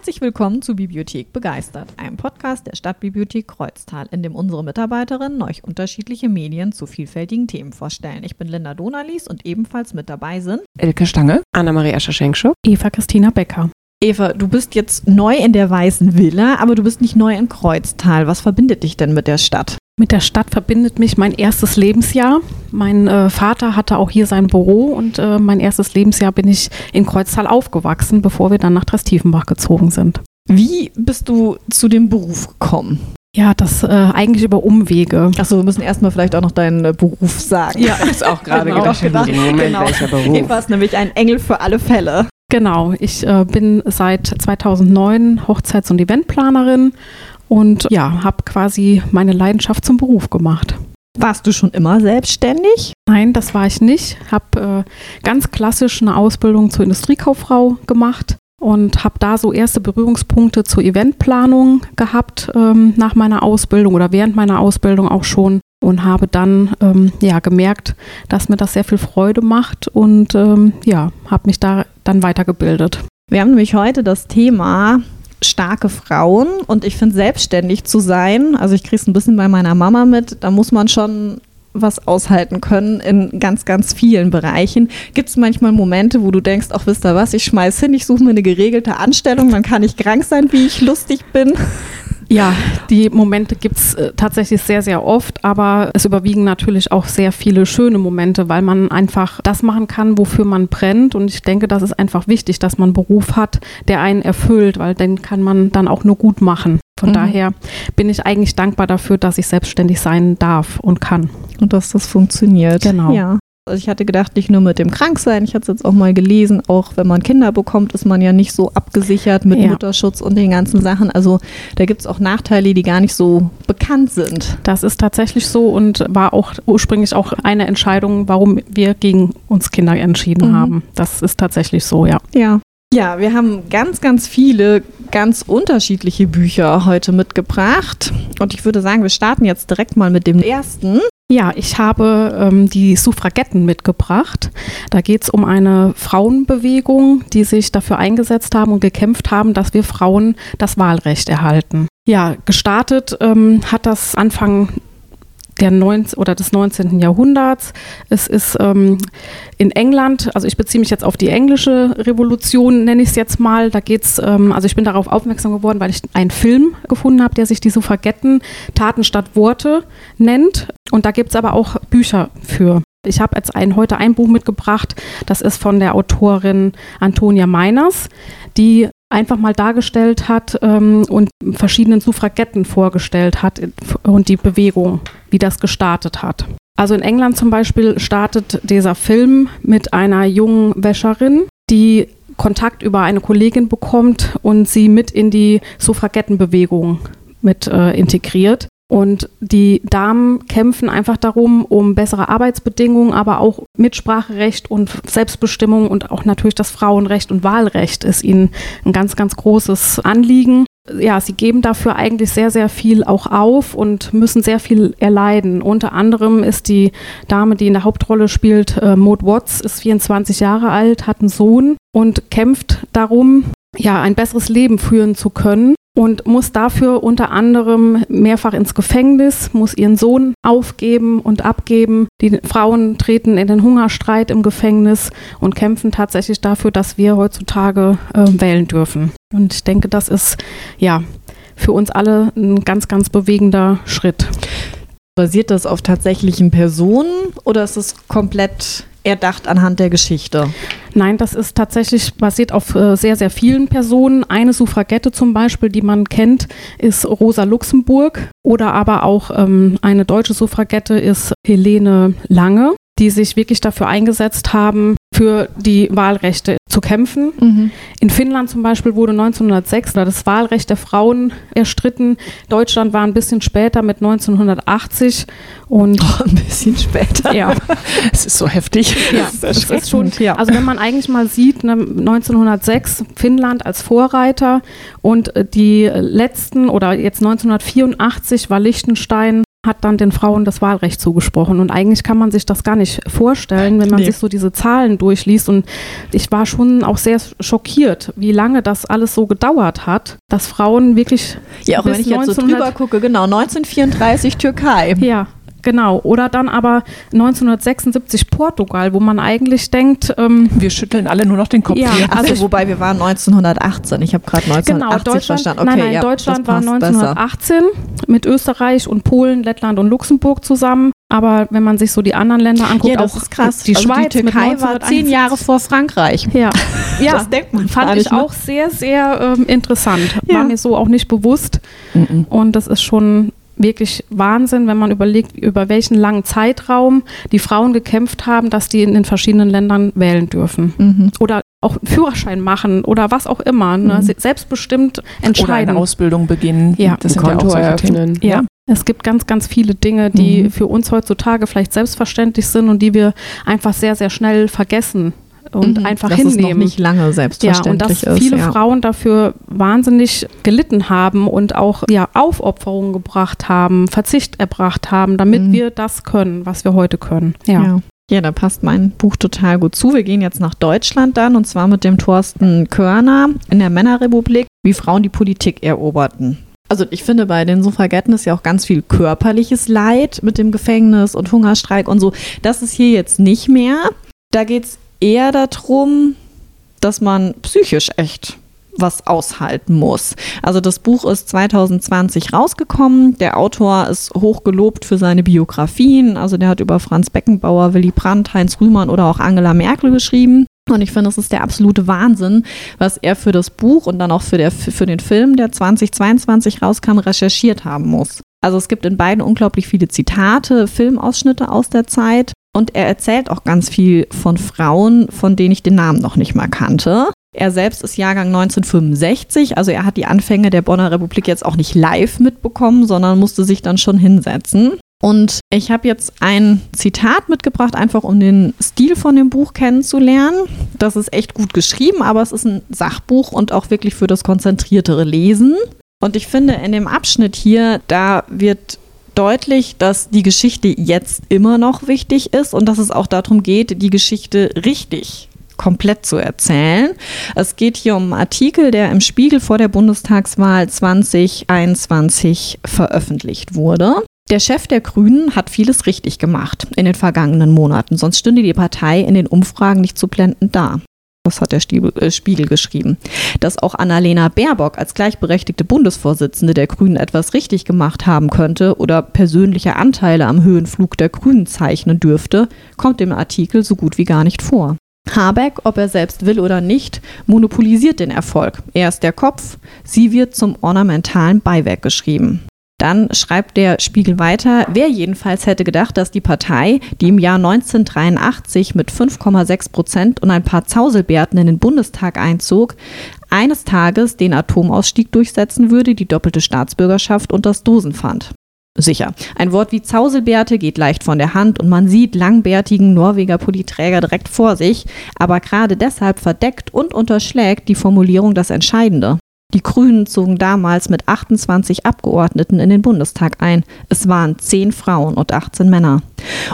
Herzlich willkommen zu Bibliothek Begeistert, einem Podcast der Stadtbibliothek Kreuztal, in dem unsere Mitarbeiterinnen euch unterschiedliche Medien zu vielfältigen Themen vorstellen. Ich bin Linda Donalies und ebenfalls mit dabei sind Elke Stange, Anna-Maria Schaschenkschuk, Eva Christina Becker. Eva, du bist jetzt neu in der Weißen Villa, aber du bist nicht neu in Kreuztal. Was verbindet dich denn mit der Stadt? Mit der Stadt verbindet mich mein erstes Lebensjahr. Mein äh, Vater hatte auch hier sein Büro und äh, mein erstes Lebensjahr bin ich in Kreuztal aufgewachsen, bevor wir dann nach Dresdiefenbach gezogen sind. Wie bist du zu dem Beruf gekommen? Ja, das äh, eigentlich über Umwege. Achso, wir müssen erstmal vielleicht auch noch deinen äh, Beruf sagen. Ja, ist auch gerade Genau, gedacht. gedacht. Moment, Genau. welcher Beruf? Eva ist nämlich ein Engel für alle Fälle. Genau, ich äh, bin seit 2009 Hochzeits- und Eventplanerin und ja, habe quasi meine Leidenschaft zum Beruf gemacht. Warst du schon immer selbstständig? Nein, das war ich nicht. Habe äh, ganz klassisch eine Ausbildung zur Industriekauffrau gemacht und habe da so erste Berührungspunkte zur Eventplanung gehabt ähm, nach meiner Ausbildung oder während meiner Ausbildung auch schon und habe dann ähm, ja gemerkt, dass mir das sehr viel Freude macht und ähm, ja, habe mich da dann weitergebildet. Wir haben nämlich heute das Thema starke Frauen und ich finde selbstständig zu sein, also ich kriege es ein bisschen bei meiner Mama mit, da muss man schon was aushalten können in ganz, ganz vielen Bereichen. Gibt es manchmal Momente, wo du denkst, ach wisst ihr was, ich schmeiß hin, ich suche mir eine geregelte Anstellung, dann kann ich krank sein, wie ich lustig bin. Ja, die Momente gibt es äh, tatsächlich sehr, sehr oft, aber es überwiegen natürlich auch sehr viele schöne Momente, weil man einfach das machen kann, wofür man brennt. Und ich denke, das ist einfach wichtig, dass man einen Beruf hat, der einen erfüllt, weil den kann man dann auch nur gut machen. Von Mhm. daher bin ich eigentlich dankbar dafür, dass ich selbstständig sein darf und kann. Und dass das funktioniert. Genau. Ja. Also ich hatte gedacht, nicht nur mit dem Kranksein, ich hatte es jetzt auch mal gelesen, auch wenn man Kinder bekommt, ist man ja nicht so abgesichert mit Ja. Mutterschutz und den ganzen Sachen. Also da gibt es auch Nachteile, die gar nicht so bekannt sind. Das ist tatsächlich so und war auch ursprünglich auch eine Entscheidung, warum wir gegen uns Kinder entschieden Mhm. haben. Das ist tatsächlich so, ja. Ja. Ja, wir haben ganz, ganz viele ganz unterschiedliche Bücher heute mitgebracht. Und ich würde sagen, wir starten jetzt direkt mal mit dem ersten. Ja, ich habe ähm, die Suffragetten mitgebracht. Da geht es um eine Frauenbewegung, die sich dafür eingesetzt haben und gekämpft haben, dass wir Frauen das Wahlrecht erhalten. Ja, gestartet ähm, hat das Anfang der 19, oder des 19. Jahrhunderts. Es ist ähm, in England, also ich beziehe mich jetzt auf die englische Revolution, nenne ich es jetzt mal. Da geht es, ähm, also ich bin darauf aufmerksam geworden, weil ich einen Film gefunden habe, der sich die Suffragetten Taten statt Worte nennt. Und da gibt es aber auch Bücher für. Ich habe jetzt ein, heute ein Buch mitgebracht, das ist von der Autorin Antonia Meiners, die einfach mal dargestellt hat ähm, und verschiedenen Suffragetten vorgestellt hat und die Bewegung, wie das gestartet hat. Also in England zum Beispiel startet dieser Film mit einer jungen Wäscherin, die Kontakt über eine Kollegin bekommt und sie mit in die Suffragettenbewegung mit äh, integriert. Und die Damen kämpfen einfach darum, um bessere Arbeitsbedingungen, aber auch Mitspracherecht und Selbstbestimmung und auch natürlich das Frauenrecht und Wahlrecht ist ihnen ein ganz, ganz großes Anliegen. Ja, sie geben dafür eigentlich sehr, sehr viel auch auf und müssen sehr viel erleiden. Unter anderem ist die Dame, die in der Hauptrolle spielt, äh, Maud Watts, ist 24 Jahre alt, hat einen Sohn und kämpft darum, ja, ein besseres Leben führen zu können und muss dafür unter anderem mehrfach ins Gefängnis, muss ihren Sohn aufgeben und abgeben. Die Frauen treten in den Hungerstreit im Gefängnis und kämpfen tatsächlich dafür, dass wir heutzutage äh, wählen dürfen. Und ich denke, das ist ja für uns alle ein ganz, ganz bewegender Schritt. Basiert das auf tatsächlichen Personen oder ist es komplett erdacht anhand der Geschichte? Nein, das ist tatsächlich basiert auf äh, sehr, sehr vielen Personen. Eine Suffragette zum Beispiel, die man kennt, ist Rosa Luxemburg. Oder aber auch ähm, eine deutsche Suffragette ist Helene Lange, die sich wirklich dafür eingesetzt haben, für die Wahlrechte zu kämpfen. In Finnland zum Beispiel wurde 1906 das Wahlrecht der Frauen erstritten. Deutschland war ein bisschen später mit 1980 und Ein bisschen später. ja, Es ist so heftig. ja, das ist schon, also wenn man eigentlich mal sieht, ne, 1906 Finnland als Vorreiter und äh, die letzten oder jetzt 1984 war Liechtenstein hat dann den Frauen das Wahlrecht zugesprochen. Und eigentlich kann man sich das gar nicht vorstellen, wenn man Nee. sich so diese Zahlen durchliest. Und ich war schon auch sehr schockiert, wie lange das alles so gedauert hat, dass Frauen wirklich. Ja, auch wenn ich jetzt so 1900 drüber gucke, genau, 1934 Türkei. Ja, genau. Oder dann aber 1976 Portugal, wo man eigentlich denkt, ähm, Wir schütteln alle nur noch den Kopf. Ja, hier. Also, Also wobei wir waren 1918. Ich habe gerade Genau, 1980 Deutschland, verstanden. Okay, nein, nein, ja, Deutschland war passt 1918 mit Österreich und Polen, Lettland und Luxemburg zusammen. Aber wenn man sich so die anderen Länder Besser. anguckt, Ja, das auch ist krass. die also Schweiz die mit Türkei war 1961. zehn Jahre vor Frankreich. Ja, ja Das denkt man fand ich ne? auch sehr, sehr ähm, interessant. Ja. War mir so auch nicht bewusst. Mhm. Und das ist schon wirklich Wahnsinn, wenn man überlegt, über welchen langen Zeitraum die Frauen gekämpft haben, dass die in den verschiedenen Ländern wählen dürfen. Mhm. Oder auch einen Führerschein machen oder was auch immer. Ne? Mhm. Se- Selbstbestimmt Oder eine entscheiden. Ausbildung beginnen. Ja. das Ein sind ja auch Konto Themen. eröffnen. Ja. Es gibt ganz, ganz viele Dinge, die Mhm. für uns heutzutage vielleicht selbstverständlich sind und die wir einfach sehr, sehr schnell vergessen und Mhm. einfach dass hinnehmen. es noch nicht lange ja, und selbstverständlich dass ist. viele ja. Frauen dafür wahnsinnig gelitten haben und auch ja, Aufopferungen gebracht haben, Verzicht erbracht haben, damit Mhm. wir das können, was wir heute können. Ja. Ja. ja, da passt mein Buch total gut zu. Wir gehen jetzt nach Deutschland dann und zwar mit dem Thorsten Körner in der Männerrepublik, wie Frauen die Politik eroberten. Also ich finde, bei den Suffragetten ist ja auch ganz viel körperliches Leid mit dem Gefängnis und Hungerstreik und so. Das ist hier jetzt nicht mehr. Da geht es eher darum, dass man psychisch echt was aushalten muss. Also das Buch ist 2020 rausgekommen. Der Autor ist hochgelobt für seine Biografien. Also der hat über Franz Beckenbauer, Willy Brandt, Heinz Rühmann oder auch Angela Merkel geschrieben. Und ich finde, es ist der absolute Wahnsinn, was er für das Buch und dann auch für, der, für den Film, der 2022 rauskam, recherchiert haben muss. Also es gibt in beiden unglaublich viele Zitate, Filmausschnitte aus der Zeit. Und er erzählt auch ganz viel von Frauen, von denen ich den Namen noch nicht mal kannte. Er selbst ist Jahrgang 1965, also er hat die Anfänge der Bonner Republik jetzt auch nicht live mitbekommen, sondern musste sich dann schon hinsetzen. Und ich habe jetzt ein Zitat mitgebracht, einfach um den Stil von dem Buch kennenzulernen. Das ist echt gut geschrieben, aber es ist ein Sachbuch und auch wirklich für das konzentriertere Lesen. Und ich finde, in dem Abschnitt hier, da wird deutlich, dass die Geschichte jetzt immer noch wichtig ist und dass es auch darum geht, die Geschichte richtig komplett zu erzählen. Es geht hier um einen Artikel, der im Spiegel vor der Bundestagswahl 2021 veröffentlicht wurde. Der Chef der Grünen hat vieles richtig gemacht in den vergangenen Monaten, sonst stünde die Partei in den Umfragen nicht so blendend da. Das hat der äh, Spiegel geschrieben. Dass auch Annalena Baerbock als gleichberechtigte Bundesvorsitzende der Grünen etwas richtig gemacht haben könnte oder persönliche Anteile am Höhenflug der Grünen zeichnen dürfte, kommt im Artikel so gut wie gar nicht vor. Habeck, ob er selbst will oder nicht, monopolisiert den Erfolg. Er ist der Kopf, sie wird zum ornamentalen Beiwerk geschrieben. Dann schreibt der Spiegel weiter, wer jedenfalls hätte gedacht, dass die Partei, die im Jahr 1983 mit 5,6 Prozent und ein paar Zauselbärten in den Bundestag einzog, eines Tages den Atomausstieg durchsetzen würde, die doppelte Staatsbürgerschaft und das Dosenpfand. Sicher. Ein Wort wie Zauselbärte geht leicht von der Hand und man sieht langbärtigen Norweger Politräger direkt vor sich, aber gerade deshalb verdeckt und unterschlägt die Formulierung das Entscheidende. Die Grünen zogen damals mit 28 Abgeordneten in den Bundestag ein. Es waren 10 Frauen und 18 Männer.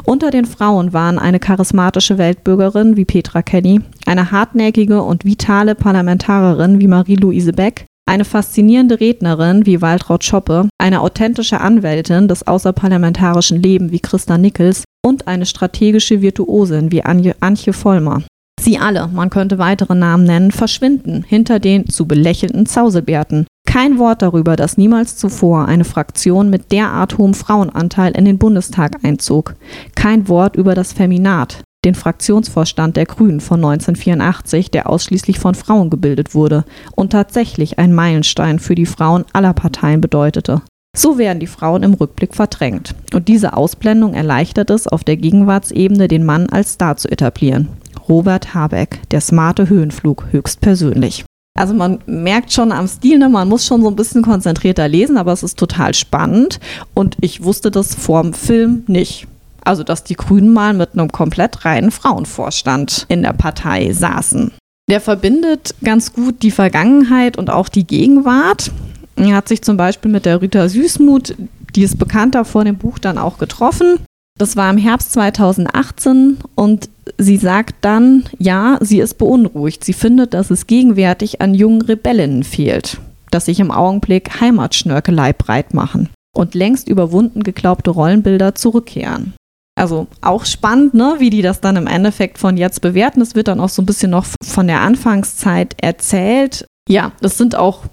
Unter den Frauen waren eine charismatische Weltbürgerin wie Petra Kenny, eine hartnäckige und vitale Parlamentarierin wie Marie-Louise Beck, eine faszinierende Rednerin wie Waltraud Schoppe, eine authentische Anwältin des außerparlamentarischen Lebens wie Christa Nickels und eine strategische Virtuosin wie Anje, Antje Vollmer. Sie alle, man könnte weitere Namen nennen, verschwinden hinter den zu belächelnden Zauselbärten. Kein Wort darüber, dass niemals zuvor eine Fraktion mit derart hohem Frauenanteil in den Bundestag einzog. Kein Wort über das Feminat, den Fraktionsvorstand der Grünen von 1984, der ausschließlich von Frauen gebildet wurde und tatsächlich ein Meilenstein für die Frauen aller Parteien bedeutete. So werden die Frauen im Rückblick verdrängt. Und diese Ausblendung erleichtert es, auf der Gegenwartsebene den Mann als Star zu etablieren. Robert Habeck, der smarte Höhenflug, höchstpersönlich. Also man merkt schon am Stil, ne, man muss schon so ein bisschen konzentrierter lesen, aber es ist total spannend. Und ich wusste das vorm Film nicht. Also, dass die Grünen mal mit einem komplett reinen Frauenvorstand in der Partei saßen. Der verbindet ganz gut die Vergangenheit und auch die Gegenwart. Er hat sich zum Beispiel mit der Rita Süßmuth, Die ist bekannter vor dem Buch dann auch getroffen. Das war im Herbst 2018 und sie sagt dann, ja, sie ist beunruhigt. Sie findet, dass es gegenwärtig an jungen Rebellinnen fehlt, dass sich im Augenblick Heimatschnörkelei breit machen und längst überwunden geglaubte Rollenbilder zurückkehren. Also auch spannend, ne, wie die das dann im Endeffekt von jetzt bewerten. Es wird dann auch so ein bisschen noch von der Anfangszeit erzählt. Ja, das sind auch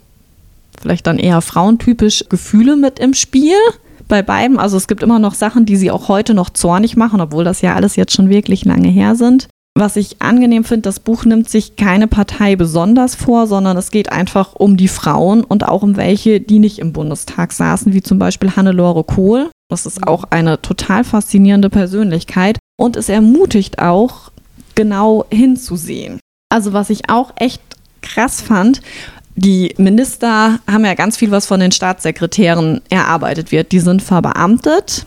vielleicht dann eher frauentypisch Gefühle mit im Spiel bei beiden. Also es gibt immer noch Sachen, die sie auch heute noch zornig machen, obwohl das ja alles jetzt schon wirklich lange her sind. Was ich angenehm finde, das Buch nimmt sich keine Partei besonders vor, sondern es geht einfach um die Frauen und auch um welche, die nicht im Bundestag saßen, wie zum Beispiel Hannelore Kohl. Das ist auch eine total faszinierende Persönlichkeit und es ermutigt auch, genau hinzusehen. Also was ich auch echt krass fand, die Minister haben ja ganz viel, was von den Staatssekretären erarbeitet wird. Die sind verbeamtet.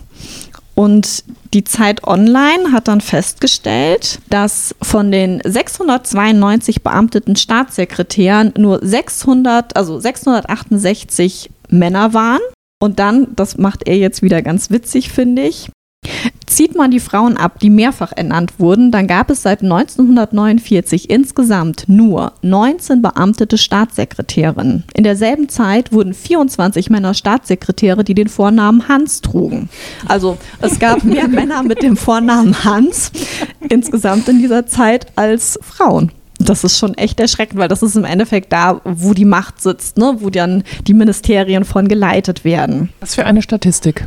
Und die Zeit Online hat dann festgestellt, dass von den 692 beamteten Staatssekretären nur 600, also 668 Männer waren. Und dann, das macht er jetzt wieder ganz witzig, finde ich, Zieht man die Frauen ab, die mehrfach ernannt wurden, dann gab es seit 1949 insgesamt nur 19 beamtete Staatssekretärinnen. In derselben Zeit wurden 24 Männer Staatssekretäre, die den Vornamen Hans trugen. Also es gab mehr Männer mit dem Vornamen Hans insgesamt in dieser Zeit als Frauen. Das ist schon echt erschreckend, weil das ist im Endeffekt da, wo die Macht sitzt, ne? wo dann die Ministerien von geleitet werden. Was für eine Statistik.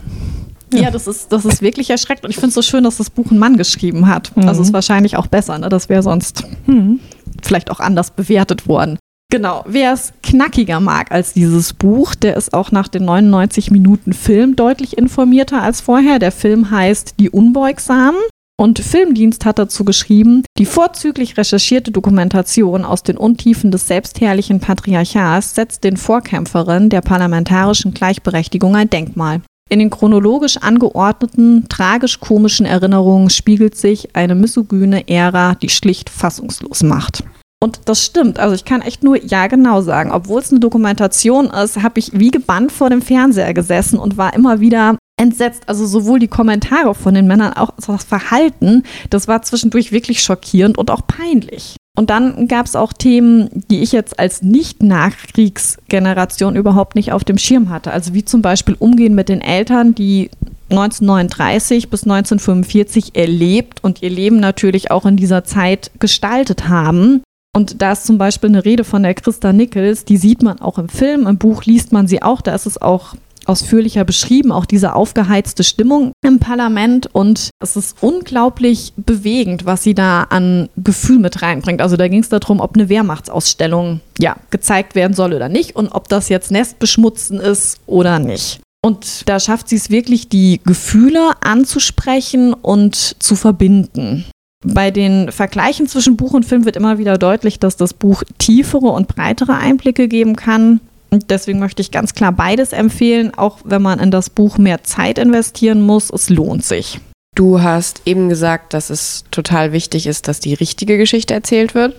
Ja, das ist, das ist wirklich erschreckend. Und ich finde es so schön, dass das Buch ein Mann geschrieben hat. Mhm. Also ist wahrscheinlich auch besser. Ne? Das wäre sonst mhm. vielleicht auch anders bewertet worden. Genau, wer es knackiger mag als dieses Buch, der ist auch nach den 99 Minuten Film deutlich informierter als vorher. Der Film heißt Die Unbeugsamen. Und Filmdienst hat dazu geschrieben, die vorzüglich recherchierte Dokumentation aus den Untiefen des selbstherrlichen Patriarchats setzt den Vorkämpferinnen der parlamentarischen Gleichberechtigung ein Denkmal. In den chronologisch angeordneten, tragisch-komischen Erinnerungen spiegelt sich eine misogyne Ära, die schlicht fassungslos macht. Und das stimmt. Also ich kann echt nur ja genau sagen. Obwohl es eine Dokumentation ist, habe ich wie gebannt vor dem Fernseher gesessen und war immer wieder entsetzt. Also sowohl die Kommentare von den Männern, auch das Verhalten, das war zwischendurch wirklich schockierend und auch peinlich. Und dann gab es auch Themen, die ich jetzt als Nicht-Nachkriegsgeneration überhaupt nicht auf dem Schirm hatte. Also wie zum Beispiel Umgehen mit den Eltern, die 1939 bis 1945 erlebt und ihr Leben natürlich auch in dieser Zeit gestaltet haben. Und da ist zum Beispiel eine Rede von der Christa Nichols, die sieht man auch im Film, im Buch liest man sie auch, da ist es auch ausführlicher beschrieben, auch diese aufgeheizte Stimmung im Parlament. Und es ist unglaublich bewegend, was sie da an Gefühl mit reinbringt. Also da ging es darum, ob eine Wehrmachtsausstellung ja, gezeigt werden soll oder nicht und ob das jetzt Nestbeschmutzen ist oder nicht. Und da schafft sie es wirklich, die Gefühle anzusprechen und zu verbinden. Bei den Vergleichen zwischen Buch und Film wird immer wieder deutlich, dass das Buch tiefere und breitere Einblicke geben kann. Deswegen möchte ich ganz klar beides empfehlen, auch wenn man in das Buch mehr Zeit investieren muss. Es lohnt sich. Du hast eben gesagt, dass es total wichtig ist, dass die richtige Geschichte erzählt wird.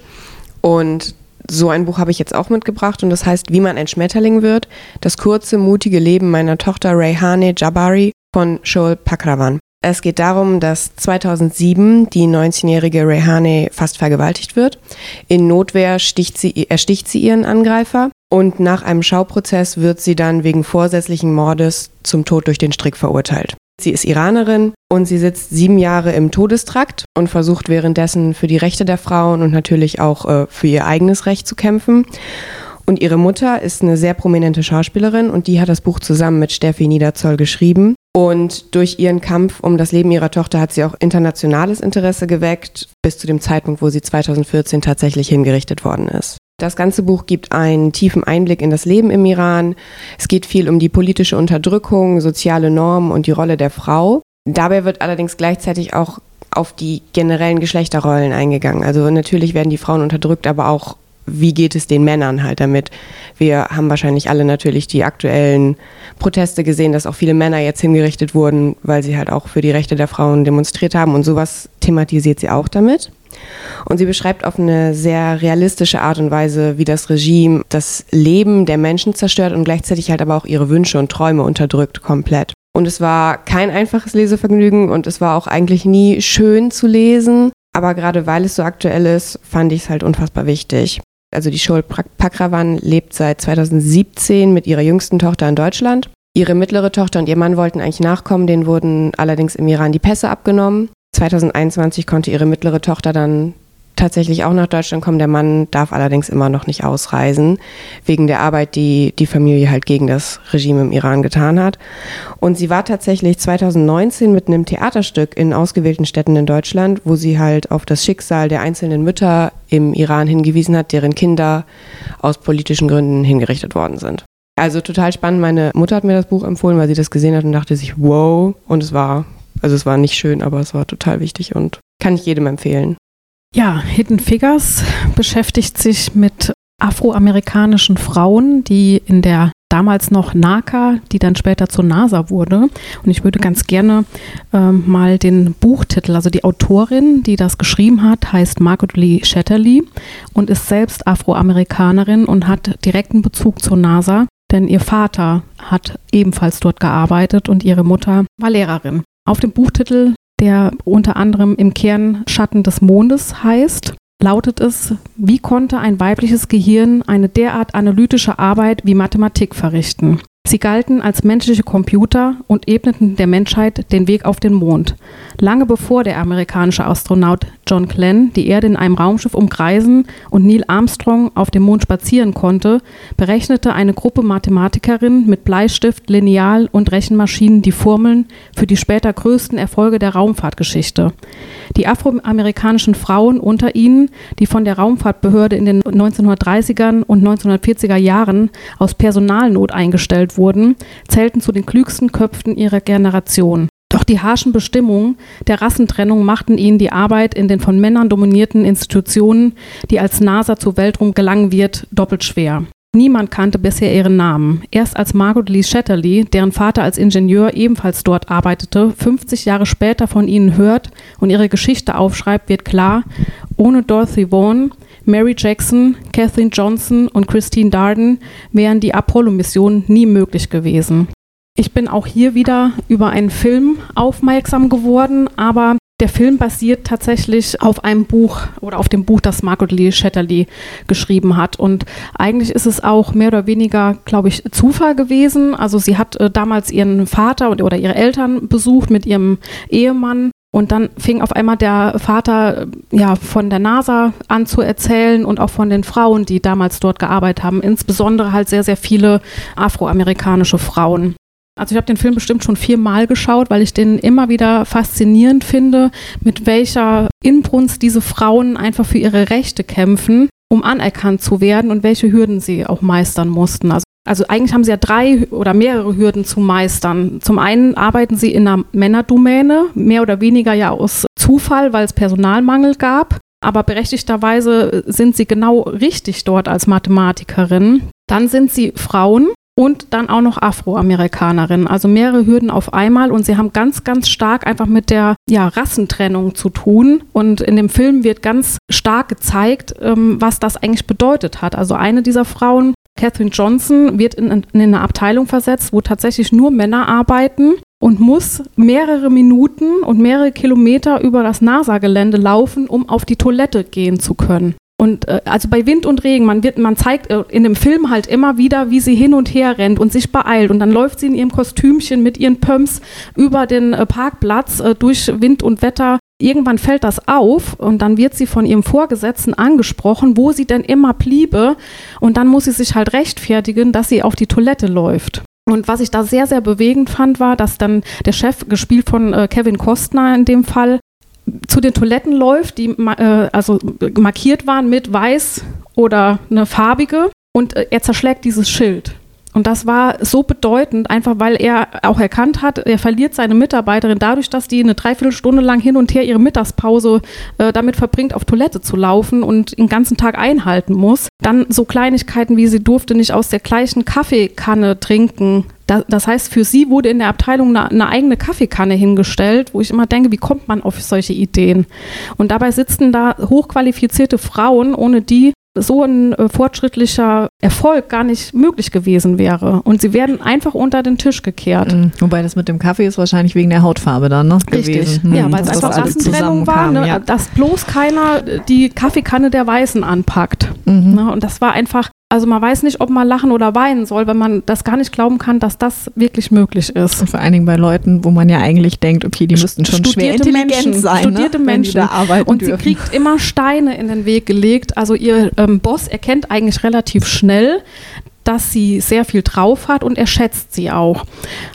Und so ein Buch habe ich jetzt auch mitgebracht und das heißt Wie man ein Schmetterling wird. Das kurze, mutige Leben meiner Tochter Rayhane Jabari von Shoal Pakravan. Es geht darum, dass 2007 die 19-jährige Rehane fast vergewaltigt wird. In Notwehr sticht sie, ersticht sie ihren Angreifer und nach einem Schauprozess wird sie dann wegen vorsätzlichen Mordes zum Tod durch den Strick verurteilt. Sie ist Iranerin und sie sitzt sieben Jahre im Todestrakt und versucht währenddessen für die Rechte der Frauen und natürlich auch äh, für ihr eigenes Recht zu kämpfen. Und ihre Mutter ist eine sehr prominente Schauspielerin und die hat das Buch zusammen mit Steffi Niederzoll geschrieben. Und durch ihren Kampf um das Leben ihrer Tochter hat sie auch internationales Interesse geweckt, bis zu dem Zeitpunkt, wo sie 2014 tatsächlich hingerichtet worden ist. Das ganze Buch gibt einen tiefen Einblick in das Leben im Iran. Es geht viel um die politische Unterdrückung, soziale Normen und die Rolle der Frau. Dabei wird allerdings gleichzeitig auch auf die generellen Geschlechterrollen eingegangen. Also natürlich werden die Frauen unterdrückt, aber auch wie geht es den Männern halt damit? Wir haben wahrscheinlich alle natürlich die aktuellen Proteste gesehen, dass auch viele Männer jetzt hingerichtet wurden, weil sie halt auch für die Rechte der Frauen demonstriert haben und sowas thematisiert sie auch damit. Und sie beschreibt auf eine sehr realistische Art und Weise, wie das Regime das Leben der Menschen zerstört und gleichzeitig halt aber auch ihre Wünsche und Träume unterdrückt komplett. Und es war kein einfaches Lesevergnügen und es war auch eigentlich nie schön zu lesen. Aber gerade weil es so aktuell ist, fand ich es halt unfassbar wichtig. Also die Shol Pakravan lebt seit 2017 mit ihrer jüngsten Tochter in Deutschland. Ihre mittlere Tochter und ihr Mann wollten eigentlich nachkommen, denen wurden allerdings im Iran die Pässe abgenommen. 2021 konnte ihre mittlere Tochter dann tatsächlich auch nach Deutschland kommen. Der Mann darf allerdings immer noch nicht ausreisen, wegen der Arbeit, die die Familie halt gegen das Regime im Iran getan hat. Und sie war tatsächlich 2019 mit einem Theaterstück in ausgewählten Städten in Deutschland, wo sie halt auf das Schicksal der einzelnen Mütter im Iran hingewiesen hat, deren Kinder aus politischen Gründen hingerichtet worden sind. Also total spannend. Meine Mutter hat mir das Buch empfohlen, weil sie das gesehen hat und dachte sich, wow. Und es war, also es war nicht schön, aber es war total wichtig und kann ich jedem empfehlen. Ja, Hidden Figures beschäftigt sich mit afroamerikanischen Frauen, die in der damals noch NACA, die dann später zur NASA wurde. Und ich würde ganz gerne äh, mal den Buchtitel, also die Autorin, die das geschrieben hat, heißt Margaret Lee Shetterly und ist selbst Afroamerikanerin und hat direkten Bezug zur NASA, denn ihr Vater hat ebenfalls dort gearbeitet und ihre Mutter war Lehrerin. Auf dem Buchtitel der unter anderem im Kern Schatten des Mondes heißt, lautet es, wie konnte ein weibliches Gehirn eine derart analytische Arbeit wie Mathematik verrichten? Sie galten als menschliche Computer und ebneten der Menschheit den Weg auf den Mond. Lange bevor der amerikanische Astronaut John Glenn die Erde in einem Raumschiff umkreisen und Neil Armstrong auf dem Mond spazieren konnte, berechnete eine Gruppe Mathematikerinnen mit Bleistift, Lineal und Rechenmaschinen die Formeln für die später größten Erfolge der Raumfahrtgeschichte. Die afroamerikanischen Frauen unter ihnen, die von der Raumfahrtbehörde in den 1930er und 1940er Jahren aus Personalnot eingestellt wurden, zählten zu den klügsten Köpfen ihrer Generation. Doch die harschen Bestimmungen der Rassentrennung machten ihnen die Arbeit in den von Männern dominierten Institutionen, die als NASA zur Weltruhm gelangen wird, doppelt schwer. Niemand kannte bisher ihren Namen. Erst als Margaret Lee Shetterly, deren Vater als Ingenieur ebenfalls dort arbeitete, 50 Jahre später von ihnen hört und ihre Geschichte aufschreibt, wird klar, ohne Dorothy Vaughan, Mary Jackson, Kathleen Johnson und Christine Darden wären die Apollo-Missionen nie möglich gewesen. Ich bin auch hier wieder über einen Film aufmerksam geworden, aber der Film basiert tatsächlich auf einem Buch oder auf dem Buch, das Margaret Lee Shetterly geschrieben hat. Und eigentlich ist es auch mehr oder weniger, glaube ich, Zufall gewesen. Also sie hat äh, damals ihren Vater oder ihre Eltern besucht mit ihrem Ehemann. Und dann fing auf einmal der Vater äh, ja von der NASA an zu erzählen und auch von den Frauen, die damals dort gearbeitet haben, insbesondere halt sehr, sehr viele afroamerikanische Frauen. Also ich habe den Film bestimmt schon viermal geschaut, weil ich den immer wieder faszinierend finde, mit welcher Inbrunst diese Frauen einfach für ihre Rechte kämpfen, um anerkannt zu werden und welche Hürden sie auch meistern mussten. Also also eigentlich haben sie ja drei oder mehrere Hürden zu meistern. Zum einen arbeiten sie in einer Männerdomäne, mehr oder weniger ja aus Zufall, weil es Personalmangel gab. Aber berechtigterweise sind sie genau richtig dort als Mathematikerin. Dann sind sie Frauen und dann auch noch Afroamerikanerinnen. Also mehrere Hürden auf einmal und sie haben ganz, ganz stark einfach mit der ja, Rassentrennung zu tun. Und in dem Film wird ganz stark gezeigt, ähm, was das eigentlich bedeutet hat. Also eine dieser Frauen, Catherine Johnson, wird in, in eine Abteilung versetzt, wo tatsächlich nur Männer arbeiten und muss mehrere Minuten und mehrere Kilometer über das NASA-Gelände laufen, um auf die Toilette gehen zu können. Und äh, also bei Wind und Regen, man wird, man zeigt äh, in dem Film halt immer wieder, wie sie hin und her rennt und sich beeilt. Und dann läuft sie in ihrem Kostümchen mit ihren Pumps über den äh, Parkplatz äh, durch Wind und Wetter. Irgendwann fällt das auf und dann wird sie von ihrem Vorgesetzten angesprochen, wo sie denn immer bliebe. Und dann muss sie sich halt rechtfertigen, dass sie auf die Toilette läuft. Und was ich da sehr, sehr bewegend fand, war, dass dann der Chef, gespielt von äh, Kevin Costner in dem Fall, zu den Toiletten läuft, die äh, also markiert waren mit weiß oder eine farbige und äh, er zerschlägt dieses Schild. Und das war so bedeutend, einfach weil er auch erkannt hat, er verliert seine Mitarbeiterin dadurch, dass die eine Dreiviertelstunde lang hin und her ihre Mittagspause äh, damit verbringt, auf Toilette zu laufen und den ganzen Tag einhalten muss. Dann so Kleinigkeiten wie sie durfte nicht aus der gleichen Kaffeekanne trinken das heißt, für sie wurde in der Abteilung eine, eine, eigene Kaffeekanne hingestellt, wo ich immer denke, wie kommt man auf solche Ideen? Und dabei sitzen da hochqualifizierte Frauen, ohne die so ein äh, fortschrittlicher Erfolg gar nicht möglich gewesen wäre. Und sie werden einfach unter den Tisch gekehrt. Mhm. Wobei das mit dem Kaffee ist wahrscheinlich wegen der Hautfarbe dann, ne? Richtig. Gewesen. Ja, Mhm, weil es einfach Rassentrennung war, ne? ja. dass bloß keiner die Kaffeekanne der Weißen anpackt. Mhm. Ne? Und das war einfach, also man weiß nicht, ob man lachen oder weinen soll, wenn man das gar nicht glauben kann, dass das wirklich möglich ist. Und vor allen Dingen bei Leuten, wo man ja eigentlich denkt, okay, die müssten schon schwer Studierte intelligent Menschen, sein, studierte ne? Menschen. da arbeiten Und sie dürfen. kriegt immer Steine in den Weg gelegt. Also ihr ähm, Boss erkennt eigentlich relativ schnell, dass sie sehr viel drauf hat und er schätzt sie auch.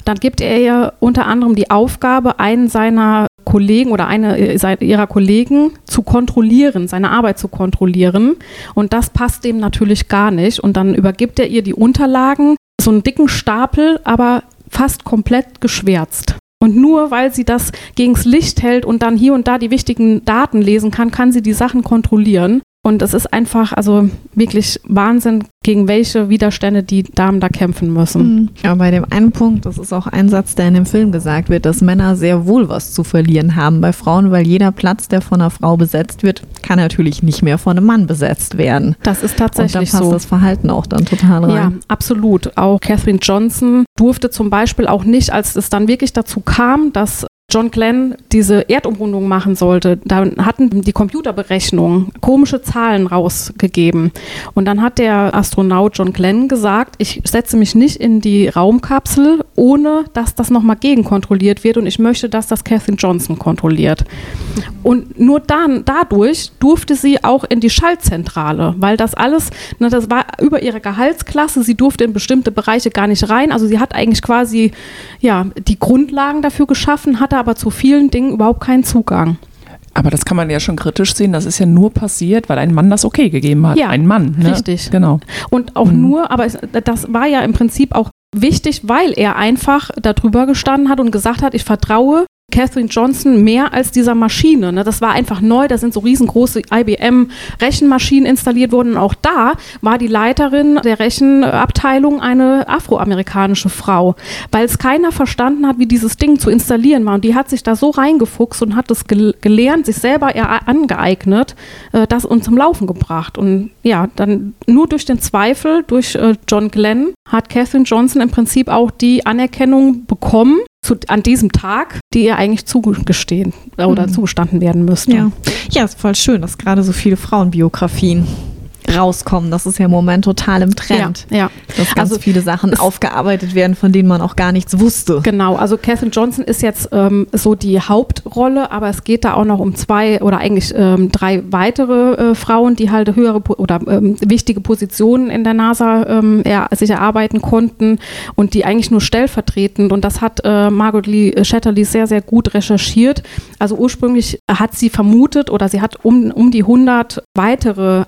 Dann gibt er ihr unter anderem die Aufgabe, einen seiner Kollegen oder eine äh, ihrer Kollegen zu kontrollieren, seine Arbeit zu kontrollieren. Und das passt dem natürlich gar nicht. Und dann übergibt er ihr die Unterlagen, so einen dicken Stapel, aber fast komplett geschwärzt. Und nur weil sie das gegens Licht hält und dann hier und da die wichtigen Daten lesen kann, kann sie die Sachen kontrollieren. Und es ist einfach, also wirklich Wahnsinn, gegen welche Widerstände die Damen da kämpfen müssen. Mhm. Aber bei dem einen Punkt, das ist auch ein Satz, der in dem Film gesagt wird, dass Männer sehr wohl was zu verlieren haben bei Frauen, weil jeder Platz, der von einer Frau besetzt wird, kann natürlich nicht mehr von einem Mann besetzt werden. Das ist Und dann tatsächlich passt so. das Verhalten auch dann total rein. Ja, absolut. Auch Catherine Johnson durfte zum Beispiel auch nicht, als es dann wirklich dazu kam, dass John Glenn diese Erdumrundung machen sollte, da hatten die Computerberechnungen komische Zahlen rausgegeben. Und dann hat der Astronaut John Glenn gesagt, ich setze mich nicht in die Raumkapsel, ohne dass das nochmal gegenkontrolliert wird und ich möchte, dass das Catherine Johnson kontrolliert. Und nur dann, dadurch durfte sie auch in die Schaltzentrale, weil das alles, ne, das war über ihre Gehaltsklasse, sie durfte in bestimmte Bereiche gar nicht rein. Also sie hat eigentlich quasi ja, die Grundlagen dafür geschaffen, hatte aber zu vielen Dingen überhaupt keinen Zugang. Aber das kann man ja schon kritisch sehen. Das ist ja nur passiert, weil ein Mann das okay gegeben hat. Ja, ein Mann. Ne? richtig. Genau. Und auch Mhm. nur, aber es, das war ja im Prinzip auch wichtig, weil er einfach darüber gestanden hat und gesagt hat, ich vertraue Catherine Johnson mehr als dieser Maschine. Ne? Das war einfach neu, da sind so riesengroße IBM-Rechenmaschinen installiert worden. Und auch da war die Leiterin der Rechenabteilung eine afroamerikanische Frau, weil es keiner verstanden hat, wie dieses Ding zu installieren war. Und die hat sich da so reingefuchst und hat es gel gelernt, sich selber eher angeeignet, äh, das uns zum Laufen gebracht. Und ja, dann nur durch den Zweifel, durch äh, John Glenn, hat Catherine Johnson im Prinzip auch die Anerkennung bekommen, zu, an diesem Tag, die ihr eigentlich zugestehen oder Mhm. zugestanden werden müsste. Ja. ja, ist voll schön, dass gerade so viele Frauenbiografien rauskommen. Das ist ja im Moment total im Trend. Ja, ja. Dass ganz Also viele Sachen aufgearbeitet werden, von denen man auch gar nichts wusste. Genau, also Catherine Johnson ist jetzt ähm, so die Hauptrolle, aber es geht da auch noch um zwei oder eigentlich ähm, drei weitere äh, Frauen, die halt höhere oder ähm, wichtige Positionen in der NASA ähm, er sich erarbeiten konnten und die eigentlich nur stellvertretend und das hat äh, Margot Lee Shetterly sehr, sehr gut recherchiert. Also ursprünglich hat sie vermutet oder sie hat um, um die 100 weitere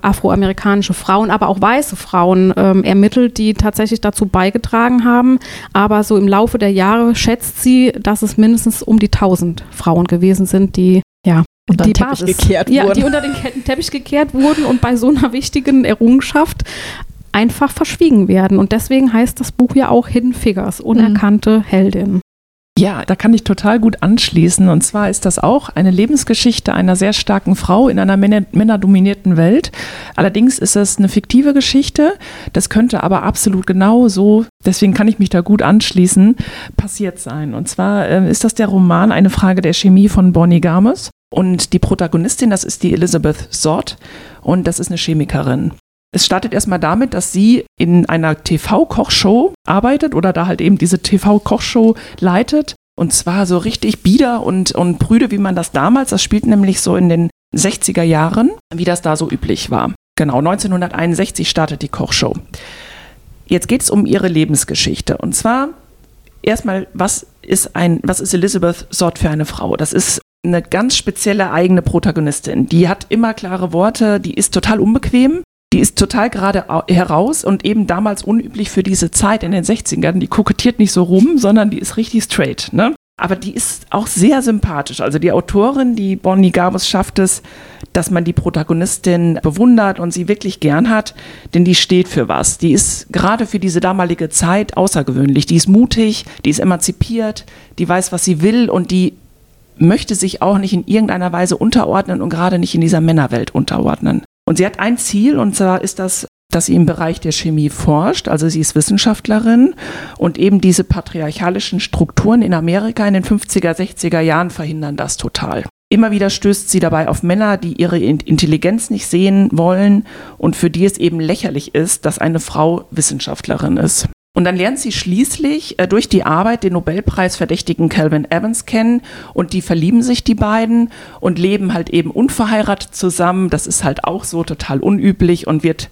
afroamerikanische Frauen, aber auch weiße Frauen ähm, ermittelt, die tatsächlich dazu beigetragen haben. Aber so im Laufe der Jahre schätzt sie, dass es mindestens um die 1000 Frauen gewesen sind, die ja dann die Teppich Basis, gekehrt ja, wurden. die unter den Teppich gekehrt wurden und bei so einer wichtigen Errungenschaft einfach verschwiegen werden. Und deswegen heißt das Buch ja auch Hidden Figures, unerkannte Heldin. Ja, da kann ich total gut anschließen. Und zwar ist das auch eine Lebensgeschichte einer sehr starken Frau in einer männer- männerdominierten Welt. Allerdings ist es eine fiktive Geschichte. Das könnte aber absolut genau so, deswegen kann ich mich da gut anschließen, passiert sein. Und zwar äh, ist das der Roman Eine Frage der Chemie von Bonnie Games. Und die Protagonistin, das ist die Elizabeth Sott. Und das ist eine Chemikerin. Es startet erstmal damit, dass sie in einer TV-Kochshow arbeitet oder da halt eben diese TV-Kochshow leitet. Und zwar so richtig bieder und, und prüde, wie man das damals, das spielt nämlich so in den 60er Jahren, wie das da so üblich war. Genau, 1961 startet die Kochshow. Jetzt geht es um ihre Lebensgeschichte. Und zwar erstmal, was ist ein, was ist Elizabeth Sott für eine Frau? Das ist eine ganz spezielle eigene Protagonistin. Die hat immer klare Worte, die ist total unbequem, die ist total gerade au- heraus und eben damals unüblich für diese Zeit in den 60ern. Die kokettiert nicht so rum, sondern die ist richtig straight. Ne? Aber die ist auch sehr sympathisch. Also die Autorin, die Bonnie Gabus, schafft es, dass man die Protagonistin bewundert und sie wirklich gern hat, denn die steht für was. Die ist gerade für diese damalige Zeit außergewöhnlich. Die ist mutig, die ist emanzipiert, die weiß, was sie will und die möchte sich auch nicht in irgendeiner Weise unterordnen und gerade nicht in dieser Männerwelt unterordnen. Und sie hat ein Ziel, und zwar ist das, dass sie im Bereich der Chemie forscht. Also sie ist Wissenschaftlerin und eben diese patriarchalischen Strukturen in Amerika in den 50er, 60er Jahren verhindern das total. Immer wieder stößt sie dabei auf Männer, die ihre Intelligenz nicht sehen wollen und für die es eben lächerlich ist, dass eine Frau Wissenschaftlerin ist. Und dann lernt sie schließlich äh, durch die Arbeit den Nobelpreisverdächtigen Calvin Evans kennen und die verlieben sich die beiden und leben halt eben unverheiratet zusammen. Das ist halt auch so total unüblich und wird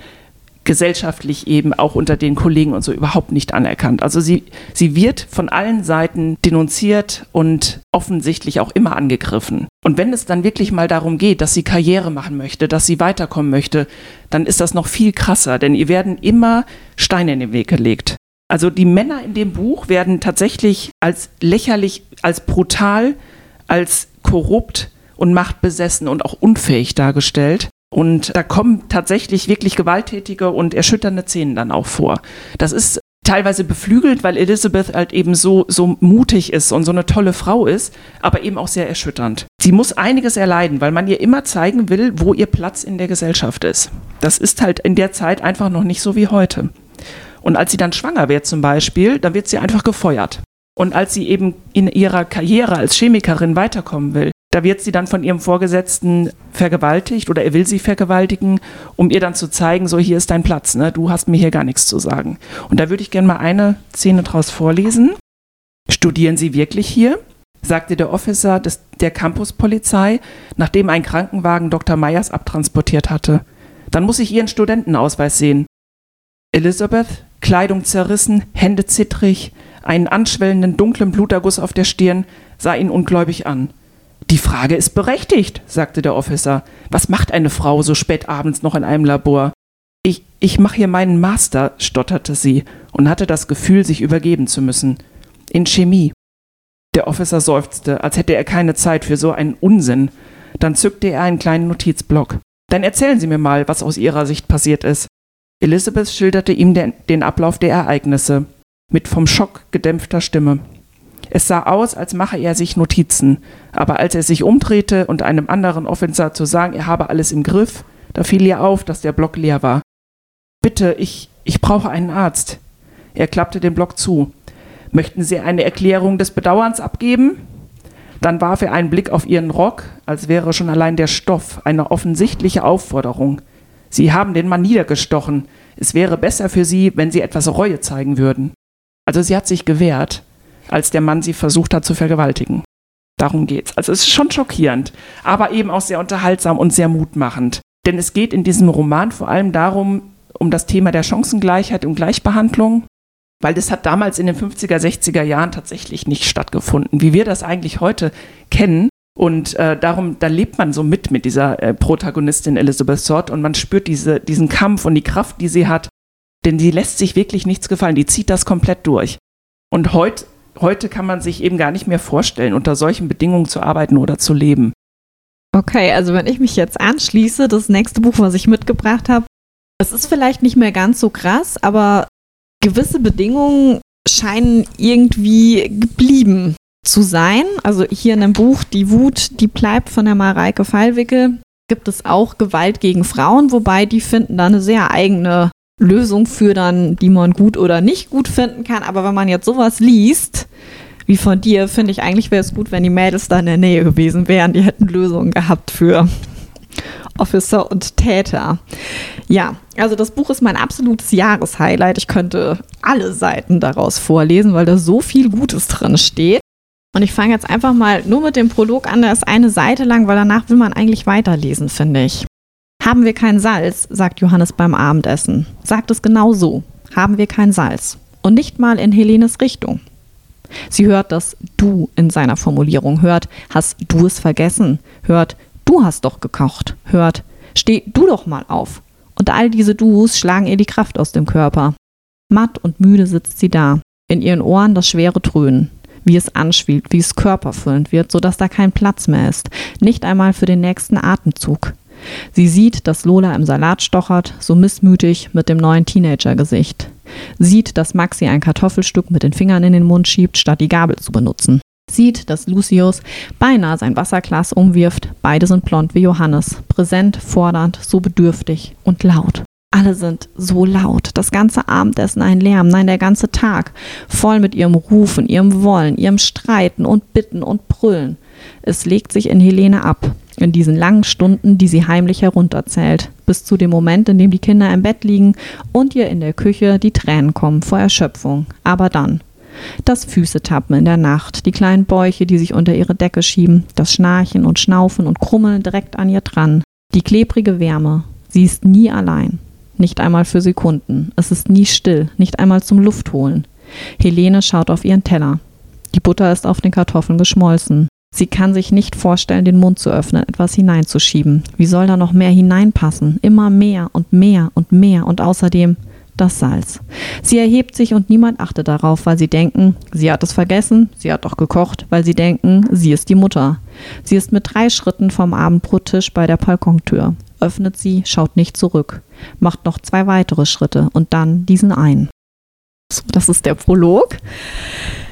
gesellschaftlich eben auch unter den Kollegen und so überhaupt nicht anerkannt. Also sie, sie wird von allen Seiten denunziert und offensichtlich auch immer angegriffen. Und wenn es dann wirklich mal darum geht, dass sie Karriere machen möchte, dass sie weiterkommen möchte, dann ist das noch viel krasser, denn ihr werden immer Steine in den Weg gelegt. Also die Männer in dem Buch werden tatsächlich als lächerlich, als brutal, als korrupt und machtbesessen und auch unfähig dargestellt. Und da kommen tatsächlich wirklich gewalttätige und erschütternde Szenen dann auch vor. Das ist teilweise beflügelt, weil Elizabeth halt eben so, so mutig ist und so eine tolle Frau ist, aber eben auch sehr erschütternd. Sie muss einiges erleiden, weil man ihr immer zeigen will, wo ihr Platz in der Gesellschaft ist. Das ist halt in der Zeit einfach noch nicht so wie heute. Und als sie dann schwanger wird zum Beispiel, dann wird sie einfach gefeuert. Und als sie eben in ihrer Karriere als Chemikerin weiterkommen will, da wird sie dann von ihrem Vorgesetzten vergewaltigt oder er will sie vergewaltigen, um ihr dann zu zeigen, so hier ist dein Platz, ne? du hast mir hier gar nichts zu sagen. Und da würde ich gerne mal eine Szene draus vorlesen. Studieren Sie wirklich hier? sagte der Officer des, der Campuspolizei, nachdem ein Krankenwagen Dr. Meyers abtransportiert hatte. Dann muss ich Ihren Studentenausweis sehen. Elizabeth, Kleidung zerrissen, Hände zittrig, einen anschwellenden dunklen Bluterguss auf der Stirn, sah ihn ungläubig an. Die Frage ist berechtigt, sagte der Officer. Was macht eine Frau so spät abends noch in einem Labor? Ich, ich mache hier meinen Master, stotterte sie und hatte das Gefühl, sich übergeben zu müssen. In Chemie. Der Officer seufzte, als hätte er keine Zeit für so einen Unsinn. Dann zückte er einen kleinen Notizblock. Dann erzählen Sie mir mal, was aus Ihrer Sicht passiert ist. Elizabeth schilderte ihm den, den Ablauf der Ereignisse mit vom Schock gedämpfter Stimme. Es sah aus, als mache er sich Notizen, aber als er sich umdrehte und einem anderen Officer zu sagen, er habe alles im Griff, da fiel ihr auf, dass der Block leer war. Bitte, ich, ich brauche einen Arzt. Er klappte den Block zu. Möchten Sie eine Erklärung des Bedauerns abgeben? Dann warf er einen Blick auf ihren Rock, als wäre schon allein der Stoff eine offensichtliche Aufforderung. Sie haben den Mann niedergestochen. Es wäre besser für Sie, wenn Sie etwas Reue zeigen würden. Also sie hat sich gewehrt, als der Mann sie versucht hat zu vergewaltigen. Darum geht's. Also es ist schon schockierend, aber eben auch sehr unterhaltsam und sehr mutmachend. Denn es geht in diesem Roman vor allem darum, um das Thema der Chancengleichheit und Gleichbehandlung, weil das hat damals in den 50er, 60er Jahren tatsächlich nicht stattgefunden, wie wir das eigentlich heute kennen. Und äh, darum, da lebt man so mit mit dieser äh, Protagonistin Elizabeth Sott und man spürt diese, diesen Kampf und die Kraft, die sie hat. Denn sie lässt sich wirklich nichts gefallen, die zieht das komplett durch. Und heut, heute kann man sich eben gar nicht mehr vorstellen, unter solchen Bedingungen zu arbeiten oder zu leben. Okay, also wenn ich mich jetzt anschließe, das nächste Buch, was ich mitgebracht habe, es ist vielleicht nicht mehr ganz so krass, aber gewisse Bedingungen scheinen irgendwie geblieben zu sein. Also hier in dem Buch Die Wut, die bleibt von der Mareike Fallwickel, gibt es auch Gewalt gegen Frauen, wobei die finden da eine sehr eigene Lösung für dann, die man gut oder nicht gut finden kann. Aber wenn man jetzt sowas liest, wie von dir, finde ich eigentlich wäre es gut, wenn die Mädels da in der Nähe gewesen wären. Die hätten Lösungen gehabt für Officer und Täter. Ja, also das Buch ist mein absolutes Jahreshighlight. Ich könnte alle Seiten daraus vorlesen, weil da so viel Gutes drin steht. Und ich fange jetzt einfach mal nur mit dem Prolog an, der ist eine Seite lang, weil danach will man eigentlich weiterlesen, finde ich. Haben wir kein Salz, sagt Johannes beim Abendessen. Sagt es genau so. Haben wir kein Salz. Und nicht mal in Helenes Richtung. Sie hört das Du in seiner Formulierung, hört, hast du es vergessen, hört, du hast doch gekocht, hört, steh du doch mal auf. Und all diese Du's schlagen ihr die Kraft aus dem Körper. Matt und müde sitzt sie da, in ihren Ohren das schwere Dröhnen wie es anschwillt, wie es körperfüllend wird, sodass da kein Platz mehr ist, nicht einmal für den nächsten Atemzug. Sie sieht, dass Lola im Salat stochert, so missmütig mit dem neuen Teenager-Gesicht. Sieht, dass Maxi ein Kartoffelstück mit den Fingern in den Mund schiebt, statt die Gabel zu benutzen. sieht, dass Lucius beinahe sein Wasserglas umwirft. Beide sind blond wie Johannes, präsent, fordernd, so bedürftig und laut. Alle sind so laut. Das ganze Abendessen ein Lärm, nein, der ganze Tag. Voll mit ihrem Rufen, ihrem Wollen, ihrem Streiten und Bitten und Brüllen. Es legt sich in Helene ab, in diesen langen Stunden, die sie heimlich herunterzählt, bis zu dem Moment, in dem die Kinder im Bett liegen und ihr in der Küche die Tränen kommen vor Erschöpfung. Aber dann. Das Füßetappen in der Nacht, die kleinen Bäuche, die sich unter ihre Decke schieben, das Schnarchen und Schnaufen und Krummeln direkt an ihr dran, die klebrige Wärme. Sie ist nie allein. Nicht einmal für Sekunden. Es ist nie still, nicht einmal zum Luftholen. Helene schaut auf ihren Teller. Die Butter ist auf den Kartoffeln geschmolzen. Sie kann sich nicht vorstellen, den Mund zu öffnen, etwas hineinzuschieben. Wie soll da noch mehr hineinpassen? Immer mehr und mehr und mehr und außerdem das Salz. Sie erhebt sich und niemand achtet darauf, weil sie denken, sie hat es vergessen, sie hat doch gekocht, weil sie denken, sie ist die Mutter. Sie ist mit drei Schritten vom Abendbrottisch bei der Balkontür öffnet sie, schaut nicht zurück, macht noch zwei weitere Schritte und dann diesen einen. So, das ist der Prolog.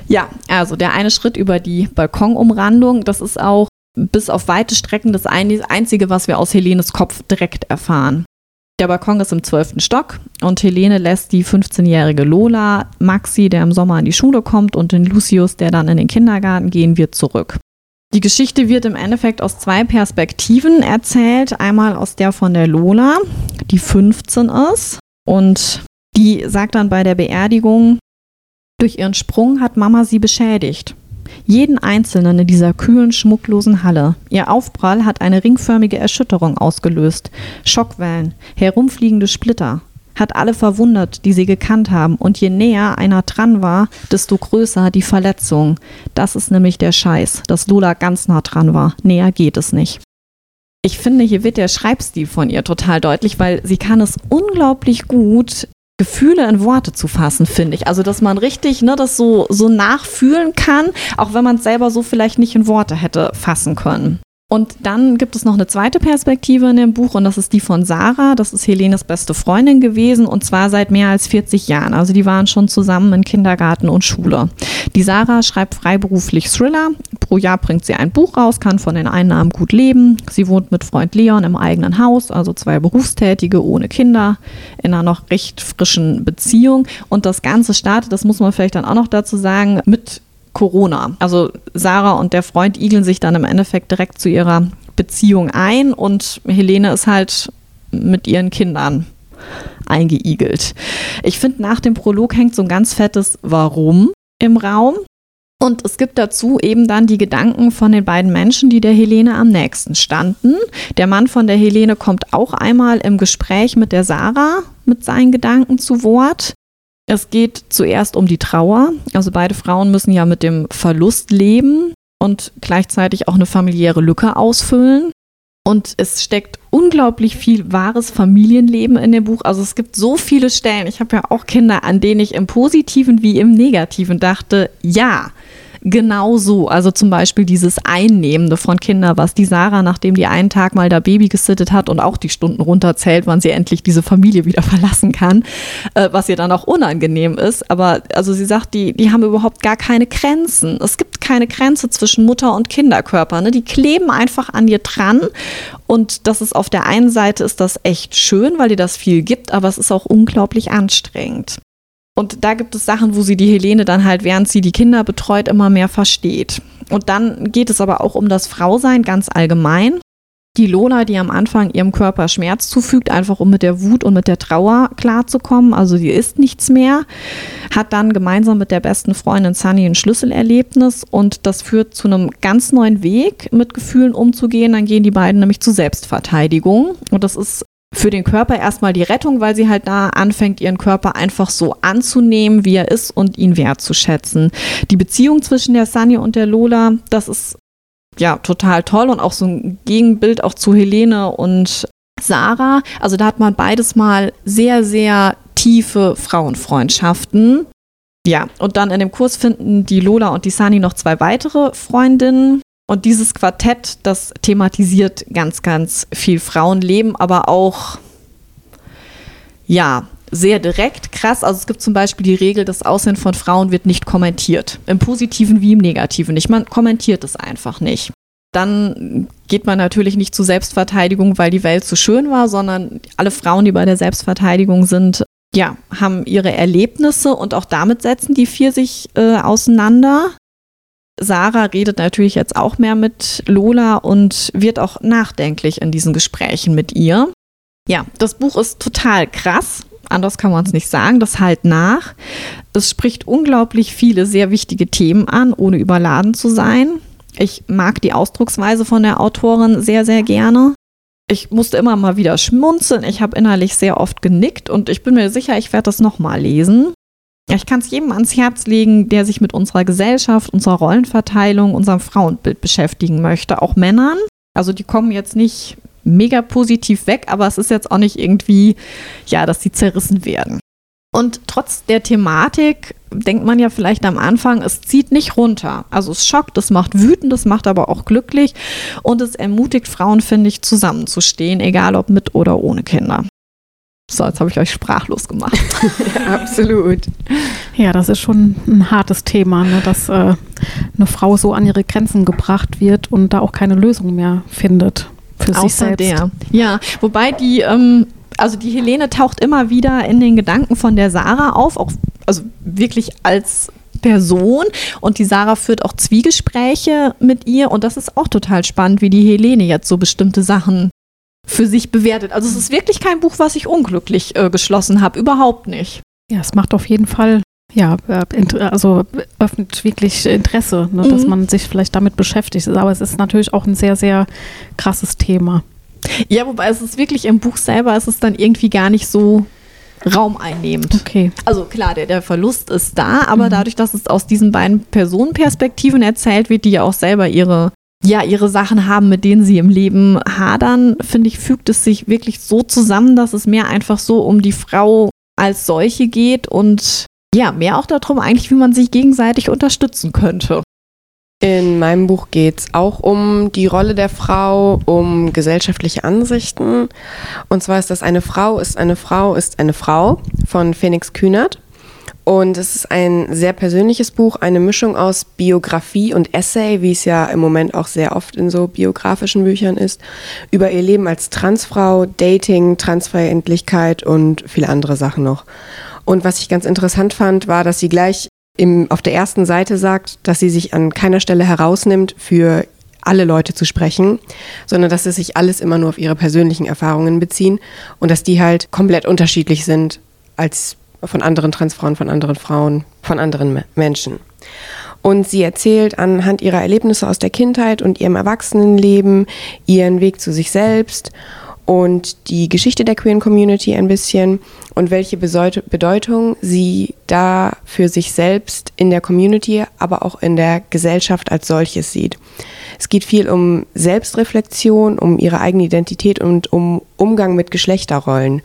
Ja, also der eine Schritt über die Balkonumrandung, das ist auch bis auf weite Strecken das Einzige, was wir aus Helenes Kopf direkt erfahren. Der Balkon ist im zwölften Stock und Helene lässt die 15-jährige Lola, Maxi, der im Sommer in die Schule kommt, und den Lucius, der dann in den Kindergarten gehen wird, zurück. Die Geschichte wird im Endeffekt aus zwei Perspektiven erzählt. Einmal aus der von der Lola, die 15 ist. Und die sagt dann bei der Beerdigung, durch ihren Sprung hat Mama sie beschädigt. Jeden einzelnen in dieser kühlen, schmucklosen Halle. Ihr Aufprall hat eine ringförmige Erschütterung ausgelöst. Schockwellen, herumfliegende Splitter, hat alle verwundert, die sie gekannt haben. Und je näher einer dran war, desto größer die Verletzung. Das ist nämlich der Scheiß, dass Lola ganz nah dran war. Näher geht es nicht. Ich finde, hier wird der Schreibstil von ihr total deutlich, weil sie kann es unglaublich gut, Gefühle in Worte zu fassen, finde ich. Also, dass man richtig ne, das so, so nachfühlen kann, auch wenn man es selber so vielleicht nicht in Worte hätte fassen können. Und dann gibt es noch eine zweite Perspektive in dem Buch und das ist die von Sarah. Das ist Helenes beste Freundin gewesen und zwar seit mehr als 40 Jahren. Also die waren schon zusammen in Kindergarten und Schule. Die Sarah schreibt freiberuflich Thriller. Pro Jahr bringt sie ein Buch raus, kann von den Einnahmen gut leben. Sie wohnt mit Freund Leon im eigenen Haus, also zwei Berufstätige ohne Kinder in einer noch recht frischen Beziehung. Und das Ganze startet, das muss man vielleicht dann auch noch dazu sagen, mit Corona. Also Sarah und der Freund igeln sich dann im Endeffekt direkt zu ihrer Beziehung ein und Helene ist halt mit ihren Kindern eingeigelt. Ich finde, nach dem Prolog hängt so ein ganz fettes Warum im Raum. Und es gibt dazu eben dann die Gedanken von den beiden Menschen, die der Helene am nächsten standen. Der Mann von der Helene kommt auch einmal im Gespräch mit der Sarah mit seinen Gedanken zu Wort. Es geht zuerst um die Trauer. Also beide Frauen müssen ja mit dem Verlust leben und gleichzeitig auch eine familiäre Lücke ausfüllen. Und es steckt unglaublich viel wahres Familienleben in dem Buch. Also es gibt so viele Stellen. Ich habe ja auch Kinder, an denen ich im positiven wie im negativen dachte, ja, genau so. Also zum Beispiel dieses Einnehmende von Kindern, was die Sarah, nachdem die einen Tag mal da Baby gesittet hat und auch die Stunden runterzählt, wann sie endlich diese Familie wieder verlassen kann, äh, was ihr dann auch unangenehm ist. Aber also sie sagt, die, die haben überhaupt gar keine Grenzen. Es gibt keine Grenze zwischen Mutter und Kinderkörper. Ne? Die kleben einfach an dir dran. Und das ist auf der einen Seite ist das echt schön, weil dir das viel gibt, aber es ist auch unglaublich anstrengend. Und da gibt es Sachen, wo sie die Helene dann halt, während sie die Kinder betreut, immer mehr versteht. Und dann geht es aber auch um das Frausein ganz allgemein. Die Lola, die am Anfang ihrem Körper Schmerz zufügt, einfach um mit der Wut und mit der Trauer klarzukommen, also sie ist nichts mehr, hat dann gemeinsam mit der besten Freundin Sunny ein Schlüsselerlebnis und das führt zu einem ganz neuen Weg, mit Gefühlen umzugehen. Dann gehen die beiden nämlich zur Selbstverteidigung und das ist für den Körper erstmal die Rettung, weil sie halt da anfängt, ihren Körper einfach so anzunehmen, wie er ist und ihn wertzuschätzen. Die Beziehung zwischen der Sunny und der Lola, das ist ja total toll und auch so ein Gegenbild auch zu Helene und Sarah. Also da hat man beides mal sehr, sehr tiefe Frauenfreundschaften. Ja, und dann in dem Kurs finden die Lola und die Sunny noch zwei weitere Freundinnen. Und dieses Quartett, das thematisiert ganz, ganz viel Frauenleben, aber auch, ja, sehr direkt, krass. Also es gibt zum Beispiel die Regel, das Aussehen von Frauen wird nicht kommentiert. Im Positiven wie im Negativen nicht. Man kommentiert es einfach nicht. Dann geht man natürlich nicht zur Selbstverteidigung, weil die Welt zu schön war, sondern alle Frauen, die bei der Selbstverteidigung sind, ja, haben ihre Erlebnisse und auch damit setzen die vier sich äh, auseinander. Sarah redet natürlich jetzt auch mehr mit Lola und wird auch nachdenklich in diesen Gesprächen mit ihr. Ja, das Buch ist total krass. Anders kann man es nicht sagen. Das halt nach. Es spricht unglaublich viele sehr wichtige Themen an, ohne überladen zu sein. Ich mag die Ausdrucksweise von der Autorin sehr, sehr gerne. Ich musste immer mal wieder schmunzeln. Ich habe innerlich sehr oft genickt und ich bin mir sicher, ich werde das nochmal lesen. Ich kann es jedem ans Herz legen, der sich mit unserer Gesellschaft, unserer Rollenverteilung, unserem Frauenbild beschäftigen möchte. Auch Männern. Also die kommen jetzt nicht mega positiv weg, aber es ist jetzt auch nicht irgendwie, ja, dass sie zerrissen werden. Und trotz der Thematik denkt man ja vielleicht am Anfang, es zieht nicht runter. Also es schockt, es macht wütend, es macht aber auch glücklich und es ermutigt Frauen, finde ich, zusammenzustehen, egal ob mit oder ohne Kinder. So, jetzt habe ich euch sprachlos gemacht. ja, absolut. Ja, das ist schon ein hartes Thema, ne, dass äh, eine Frau so an ihre Grenzen gebracht wird und da auch keine Lösung mehr findet für sich selbst. Der. Ja, wobei die, ähm, also die Helene taucht immer wieder in den Gedanken von der Sarah auf, auch also wirklich als Person und die Sarah führt auch Zwiegespräche mit ihr und das ist auch total spannend, wie die Helene jetzt so bestimmte Sachen für sich bewertet. Also es ist wirklich kein Buch, was ich unglücklich äh, geschlossen habe, überhaupt nicht. Ja, es macht auf jeden Fall ja, äh, also öffnet wirklich Interesse, ne, mhm. dass man sich vielleicht damit beschäftigt. Aber es ist natürlich auch ein sehr, sehr krasses Thema. Ja, wobei es ist wirklich im Buch selber, ist es dann irgendwie gar nicht so raumeinnehmend. Okay. Also klar, der, der Verlust ist da, aber mhm. dadurch, dass es aus diesen beiden Personenperspektiven erzählt wird, die ja auch selber ihre ja, ihre Sachen haben, mit denen sie im Leben hadern, finde ich, fügt es sich wirklich so zusammen, dass es mehr einfach so um die Frau als solche geht und ja, mehr auch darum eigentlich, wie man sich gegenseitig unterstützen könnte. In meinem Buch geht es auch um die Rolle der Frau, um gesellschaftliche Ansichten. Und zwar ist das Eine Frau ist eine Frau ist eine Frau von Phoenix Kühnert. Und es ist ein sehr persönliches Buch, eine Mischung aus Biografie und Essay, wie es ja im Moment auch sehr oft in so biografischen Büchern ist, über ihr Leben als Transfrau, Dating, Transfreundlichkeit und viele andere Sachen noch. Und was ich ganz interessant fand, war, dass sie gleich im, auf der ersten Seite sagt, dass sie sich an keiner Stelle herausnimmt, für alle Leute zu sprechen, sondern dass es sich alles immer nur auf ihre persönlichen Erfahrungen beziehen und dass die halt komplett unterschiedlich sind als von anderen Transfrauen, von anderen Frauen, von anderen Menschen. Und sie erzählt anhand ihrer Erlebnisse aus der Kindheit und ihrem Erwachsenenleben ihren Weg zu sich selbst und die Geschichte der queeren Community ein bisschen und welche Bedeutung sie da für sich selbst in der Community, aber auch in der Gesellschaft als solches sieht. Es geht viel um Selbstreflexion, um ihre eigene Identität und um Umgang mit Geschlechterrollen.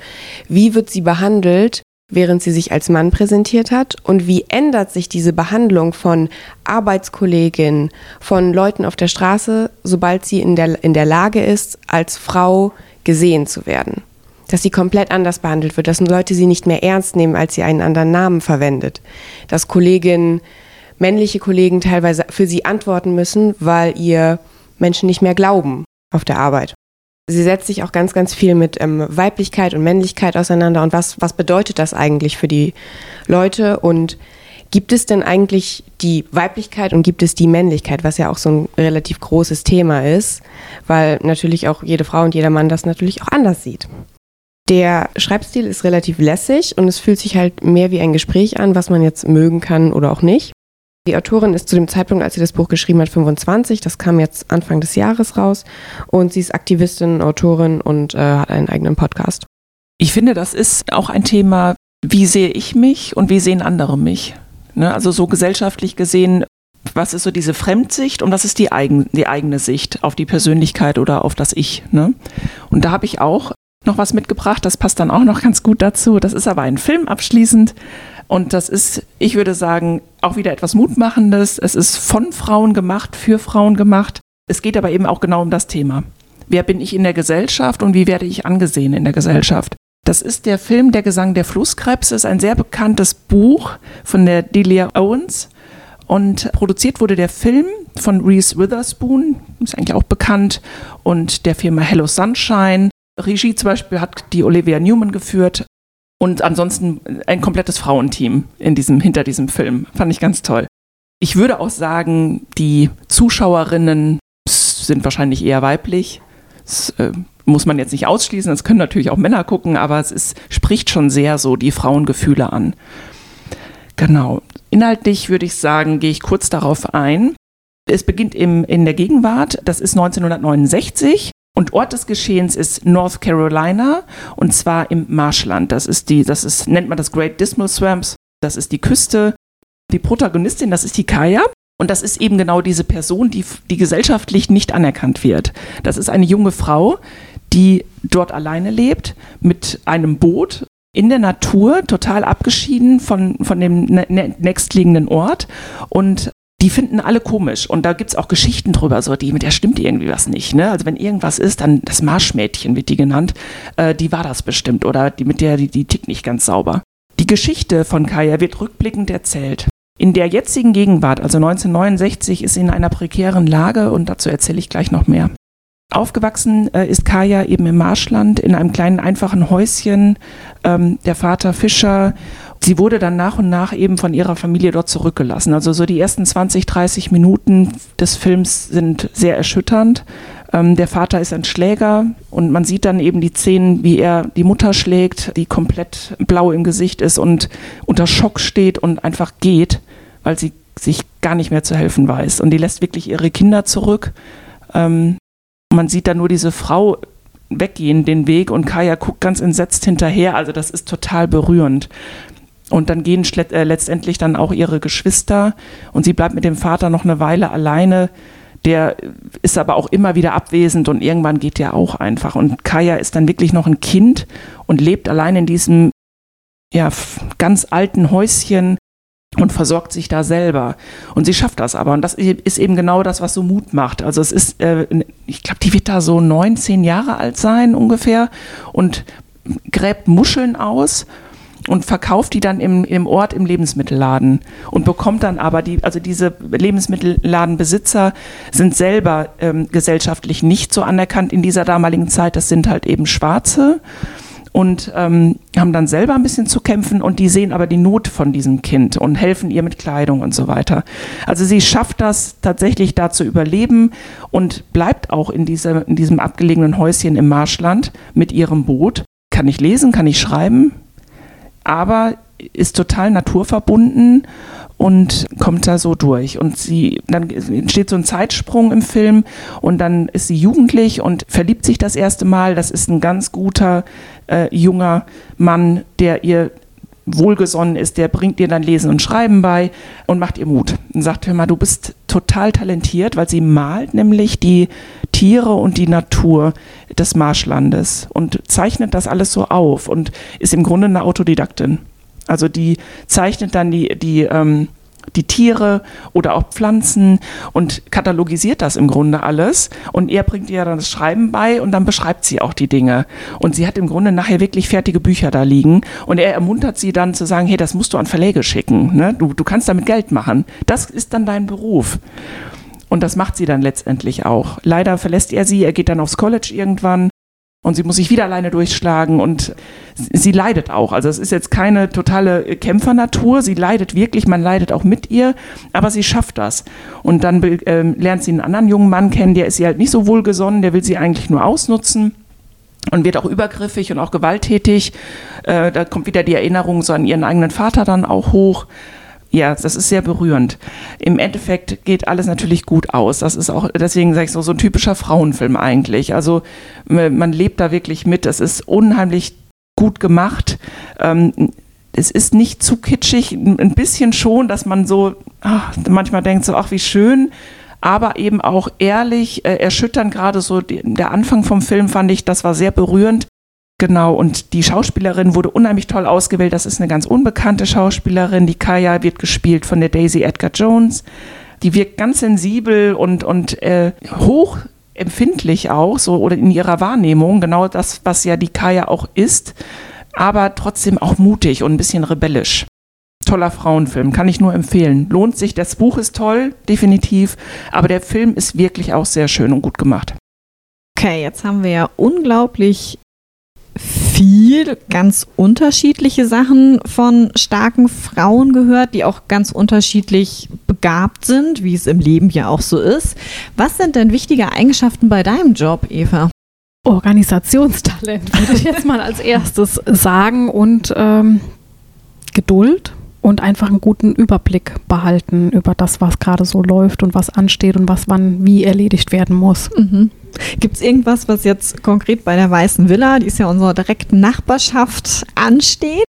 Wie wird sie behandelt, während sie sich als Mann präsentiert hat? Und wie ändert sich diese Behandlung von Arbeitskolleginnen, von Leuten auf der Straße, sobald sie in der, in der Lage ist, als Frau gesehen zu werden. Dass sie komplett anders behandelt wird, dass Leute sie nicht mehr ernst nehmen, als sie einen anderen Namen verwendet. Dass Kolleginnen, männliche Kollegen teilweise für sie antworten müssen, weil ihr Menschen nicht mehr glauben auf der Arbeit. Sie setzt sich auch ganz, ganz viel mit ähm, Weiblichkeit und Männlichkeit auseinander und was, was bedeutet das eigentlich für die Leute und Gibt es denn eigentlich die Weiblichkeit und gibt es die Männlichkeit, was ja auch so ein relativ großes Thema ist, weil natürlich auch jede Frau und jeder Mann das natürlich auch anders sieht. Der Schreibstil ist relativ lässig und es fühlt sich halt mehr wie ein Gespräch an, was man jetzt mögen kann oder auch nicht. Die Autorin ist zu dem Zeitpunkt, als sie das Buch geschrieben hat, 25. Das kam jetzt Anfang des Jahres raus. Und sie ist Aktivistin, Autorin und äh, hat einen eigenen Podcast. Ich finde, das ist auch ein Thema, wie sehe ich mich und wie sehen andere mich? Ne? Also so gesellschaftlich gesehen, was ist so diese Fremdsicht und was ist die, eigen, die eigene Sicht auf die Persönlichkeit oder auf das Ich. Ne? Und da habe ich auch noch was mitgebracht, das passt dann auch noch ganz gut dazu. Das ist aber ein Film abschließend und das ist, ich würde sagen, auch wieder etwas Mutmachendes. Es ist von Frauen gemacht, für Frauen gemacht. Es geht aber eben auch genau um das Thema. Wer bin ich in der Gesellschaft und wie werde ich angesehen in der Gesellschaft? Das ist der Film Der Gesang der Flusskrebse, ist ein sehr bekanntes Buch von der Delia Owens. Und produziert wurde der Film von Reese Witherspoon, ist eigentlich auch bekannt, und der Firma Hello Sunshine. Regie zum Beispiel hat die Olivia Newman geführt. Und ansonsten ein komplettes Frauenteam in diesem, hinter diesem Film. Fand ich ganz toll. Ich würde auch sagen, die Zuschauerinnen sind wahrscheinlich eher weiblich. Das äh, muss man jetzt nicht ausschließen, es können natürlich auch Männer gucken, aber es ist, spricht schon sehr so die Frauengefühle an. Genau. Inhaltlich würde ich sagen, gehe ich kurz darauf ein. Es beginnt im, in der Gegenwart, das ist 1969. Und Ort des Geschehens ist North Carolina und zwar im Marschland. Das ist die, das ist, nennt man das Great Dismal Swamps. Das ist die Küste. Die Protagonistin, das ist die Kaya. Und das ist eben genau diese Person, die, die gesellschaftlich nicht anerkannt wird. Das ist eine junge Frau, die dort alleine lebt, mit einem Boot in der Natur, total abgeschieden von, von dem nächstliegenden Ort. Und die finden alle komisch. Und da gibt es auch Geschichten drüber, so die, mit der stimmt irgendwie was nicht. Ne? Also wenn irgendwas ist, dann das Marschmädchen wird die genannt, äh, die war das bestimmt oder die mit der, die, die tickt nicht ganz sauber. Die Geschichte von Kaya wird rückblickend erzählt. In der jetzigen Gegenwart, also 1969, ist sie in einer prekären Lage und dazu erzähle ich gleich noch mehr. Aufgewachsen äh, ist Kaya eben im Marschland in einem kleinen einfachen Häuschen. Ähm, der Vater Fischer. Sie wurde dann nach und nach eben von ihrer Familie dort zurückgelassen. Also so die ersten 20, 30 Minuten des Films sind sehr erschütternd. Ähm, der Vater ist ein Schläger und man sieht dann eben die Szenen, wie er die Mutter schlägt, die komplett blau im Gesicht ist und unter Schock steht und einfach geht, weil sie sich gar nicht mehr zu helfen weiß. Und die lässt wirklich ihre Kinder zurück. Ähm, man sieht da nur diese Frau weggehen den Weg und Kaya guckt ganz entsetzt hinterher. Also das ist total berührend. Und dann gehen äh, letztendlich dann auch ihre Geschwister und sie bleibt mit dem Vater noch eine Weile alleine. Der ist aber auch immer wieder abwesend und irgendwann geht der auch einfach. Und Kaya ist dann wirklich noch ein Kind und lebt allein in diesem ja, ganz alten Häuschen und versorgt sich da selber. Und sie schafft das aber. Und das ist eben genau das, was so Mut macht. Also es ist, äh, ich glaube, die wird da so neun, zehn Jahre alt sein ungefähr und gräbt Muscheln aus und verkauft die dann im, im Ort im Lebensmittelladen und bekommt dann aber die, also diese Lebensmittelladenbesitzer sind selber ähm, gesellschaftlich nicht so anerkannt in dieser damaligen Zeit. Das sind halt eben Schwarze und ähm, haben dann selber ein bisschen zu kämpfen und die sehen aber die Not von diesem Kind und helfen ihr mit Kleidung und so weiter. Also sie schafft das tatsächlich da zu überleben und bleibt auch in, diese, in diesem abgelegenen Häuschen im Marschland mit ihrem Boot. Kann ich lesen, kann ich schreiben, aber ist total naturverbunden und kommt da so durch. Und sie, dann entsteht so ein Zeitsprung im Film und dann ist sie jugendlich und verliebt sich das erste Mal. Das ist ein ganz guter äh, junger Mann, der ihr wohlgesonnen ist, der bringt ihr dann Lesen und Schreiben bei und macht ihr Mut. Und sagt, hör mal, du bist total talentiert, weil sie malt nämlich die Tiere und die Natur des Marschlandes und zeichnet das alles so auf und ist im Grunde eine Autodidaktin. Also die zeichnet dann die, die, ähm, die Tiere oder auch Pflanzen und katalogisiert das im Grunde alles. Und er bringt ihr dann das Schreiben bei und dann beschreibt sie auch die Dinge. Und sie hat im Grunde nachher wirklich fertige Bücher da liegen. Und er ermuntert sie dann zu sagen, hey, das musst du an Verläge schicken. Ne? Du, du kannst damit Geld machen. Das ist dann dein Beruf. Und das macht sie dann letztendlich auch. Leider verlässt er sie, er geht dann aufs College irgendwann und sie muss sich wieder alleine durchschlagen und sie leidet auch. Also es ist jetzt keine totale Kämpfernatur, sie leidet wirklich, man leidet auch mit ihr, aber sie schafft das. Und dann äh, lernt sie einen anderen jungen Mann kennen, der ist ihr halt nicht so wohlgesonnen, der will sie eigentlich nur ausnutzen und wird auch übergriffig und auch gewalttätig. Äh, da kommt wieder die Erinnerung so an ihren eigenen Vater dann auch hoch ja, das ist sehr berührend. Im Endeffekt geht alles natürlich gut aus. Das ist auch, deswegen sage ich so, so ein typischer Frauenfilm eigentlich. Also man lebt da wirklich mit. Das ist unheimlich gut gemacht. Ähm, es ist nicht zu kitschig, ein bisschen schon, dass man so ach, manchmal denkt so, ach wie schön, aber eben auch ehrlich, äh, erschütternd. Gerade so die, der Anfang vom Film fand ich, das war sehr berührend. Genau, und die Schauspielerin wurde unheimlich toll ausgewählt. Das ist eine ganz unbekannte Schauspielerin. Die Kaya wird gespielt von der Daisy Edgar Jones. Die wirkt ganz sensibel und, und äh, hoch empfindlich auch, so oder in ihrer Wahrnehmung, genau das, was ja die Kaya auch ist. aber trotzdem auch mutig und ein bisschen rebellisch. Toller Frauenfilm, kann ich nur empfehlen. Lohnt sich, das Buch ist toll, definitiv, aber der Film ist wirklich auch sehr schön und gut gemacht. Okay, jetzt haben wir ja unglaublich viel ganz unterschiedliche Sachen von starken Frauen gehört, die auch ganz unterschiedlich begabt sind, wie es im Leben ja auch so ist. Was sind denn wichtige Eigenschaften bei deinem Job, Eva? Organisationstalent würde ich jetzt mal als erstes sagen und ähm, Geduld und einfach einen guten Überblick behalten über das, was gerade so läuft und was ansteht und was wann wie erledigt werden muss. Mhm. Gibt es irgendwas, was jetzt konkret bei der Weißen Villa, die ist ja unsere direkten Nachbarschaft, ansteht?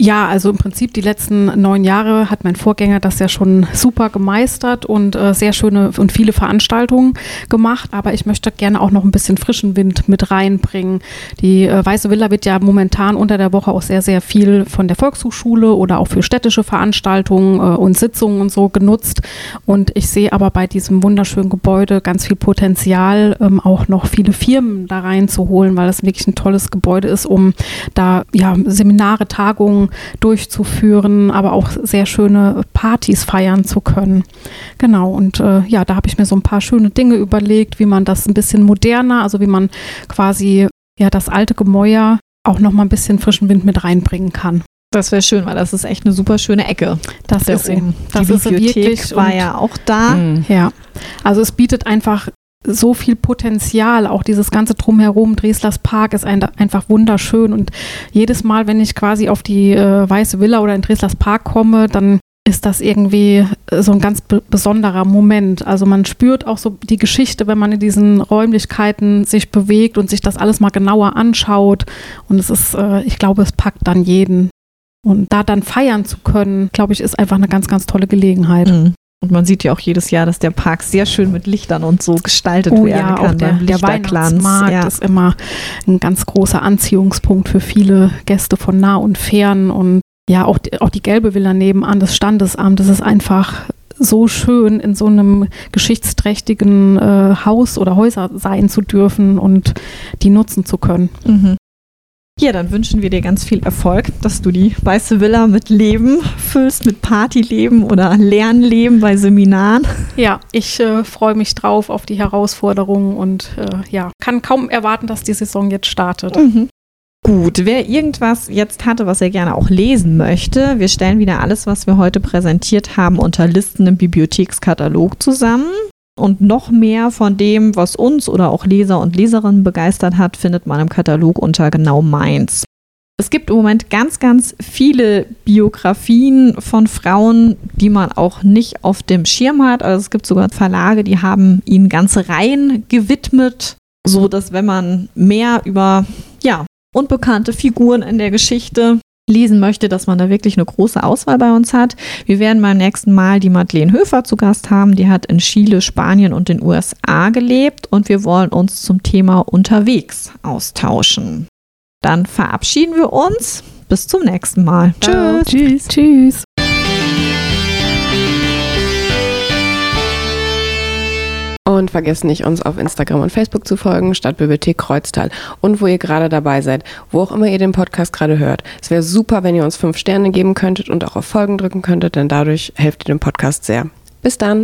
Ja, also im Prinzip die letzten neun Jahre hat mein Vorgänger das ja schon super gemeistert und äh, sehr schöne und viele Veranstaltungen gemacht. Aber ich möchte gerne auch noch ein bisschen frischen Wind mit reinbringen. Die äh, Weiße Villa wird ja momentan unter der Woche auch sehr, sehr viel von der Volkshochschule oder auch für städtische Veranstaltungen äh, und Sitzungen und so genutzt. Und ich sehe aber bei diesem wunderschönen Gebäude ganz viel Potenzial, ähm, auch noch viele Firmen da reinzuholen, weil das wirklich ein tolles Gebäude ist, um da ja Seminare, Tagungen durchzuführen, aber auch sehr schöne Partys feiern zu können. Genau, und äh, ja, da habe ich mir so ein paar schöne Dinge überlegt, wie man das ein bisschen moderner, also wie man quasi ja das alte Gemäuer auch noch mal ein bisschen frischen Wind mit reinbringen kann. Das wäre schön, weil das ist echt eine super schöne Ecke. Das ist sie. Das Die ist Bibliothek wirklich war ja auch da. Mhm. Ja, also es bietet einfach so viel Potenzial. Auch dieses ganze Drumherum, Dreslers Park ist ein, einfach wunderschön. Und jedes Mal, wenn ich quasi auf die äh, Weiße Villa oder in Dreslers Park komme, dann ist das irgendwie äh, so ein ganz besonderer Moment. Also man spürt auch so die Geschichte, wenn man in diesen Räumlichkeiten sich bewegt und sich das alles mal genauer anschaut. Und es ist, äh, ich glaube, es packt dann jeden. Und da dann feiern zu können, glaube ich, ist einfach eine ganz, ganz tolle Gelegenheit. Mhm. Und man sieht ja auch jedes Jahr, dass der Park sehr schön mit Lichtern und so gestaltet oh, werden ja, kann. Auch der, der Weihnachtsmarkt ja. ist immer ein ganz großer Anziehungspunkt für viele Gäste von nah und fern. Und ja, auch die, auch die gelbe Villa nebenan, das Standesamt, das ist einfach so schön, in so einem geschichtsträchtigen äh, Haus oder Häuser sein zu dürfen und die nutzen zu können. Mhm. Ja, dann wünschen wir dir ganz viel Erfolg, dass du die Weiße Villa mit Leben füllst, mit Partyleben oder Lernleben bei Seminaren. Ja, ich äh, freue mich drauf auf die Herausforderungen und äh, ja, kann kaum erwarten, dass die Saison jetzt startet. Mhm. Gut, wer irgendwas jetzt hatte, was er gerne auch lesen möchte, wir stellen wieder alles, was wir heute präsentiert haben, unter Listen im Bibliothekskatalog zusammen. Und noch mehr von dem, was uns oder auch Leser und Leserinnen begeistert hat, findet man im Katalog unter genau meins. Es gibt im Moment ganz, ganz viele Biografien von Frauen, die man auch nicht auf dem Schirm hat. Also es gibt sogar Verlage, die haben ihnen ganze Reihen gewidmet, so dass wenn man mehr über ja, unbekannte Figuren in der Geschichte lesen möchte, dass man da wirklich eine große Auswahl bei uns hat. Wir werden beim nächsten Mal die Madeleine Höfer zu Gast haben. Die hat in Chile, Spanien und den USA gelebt und wir wollen uns zum Thema unterwegs austauschen. Dann verabschieden wir uns. Bis zum nächsten Mal. Tschüss. Tschüss. Tschüss. Und vergesst nicht, uns auf Instagram und Facebook zu folgen, Stadtbibliothek Kreuztal. Und wo ihr gerade dabei seid, wo auch immer ihr den Podcast gerade hört. Es wäre super, wenn ihr uns fünf Sterne geben könntet und auch auf Folgen drücken könntet, denn dadurch helft ihr dem Podcast sehr. Bis dann!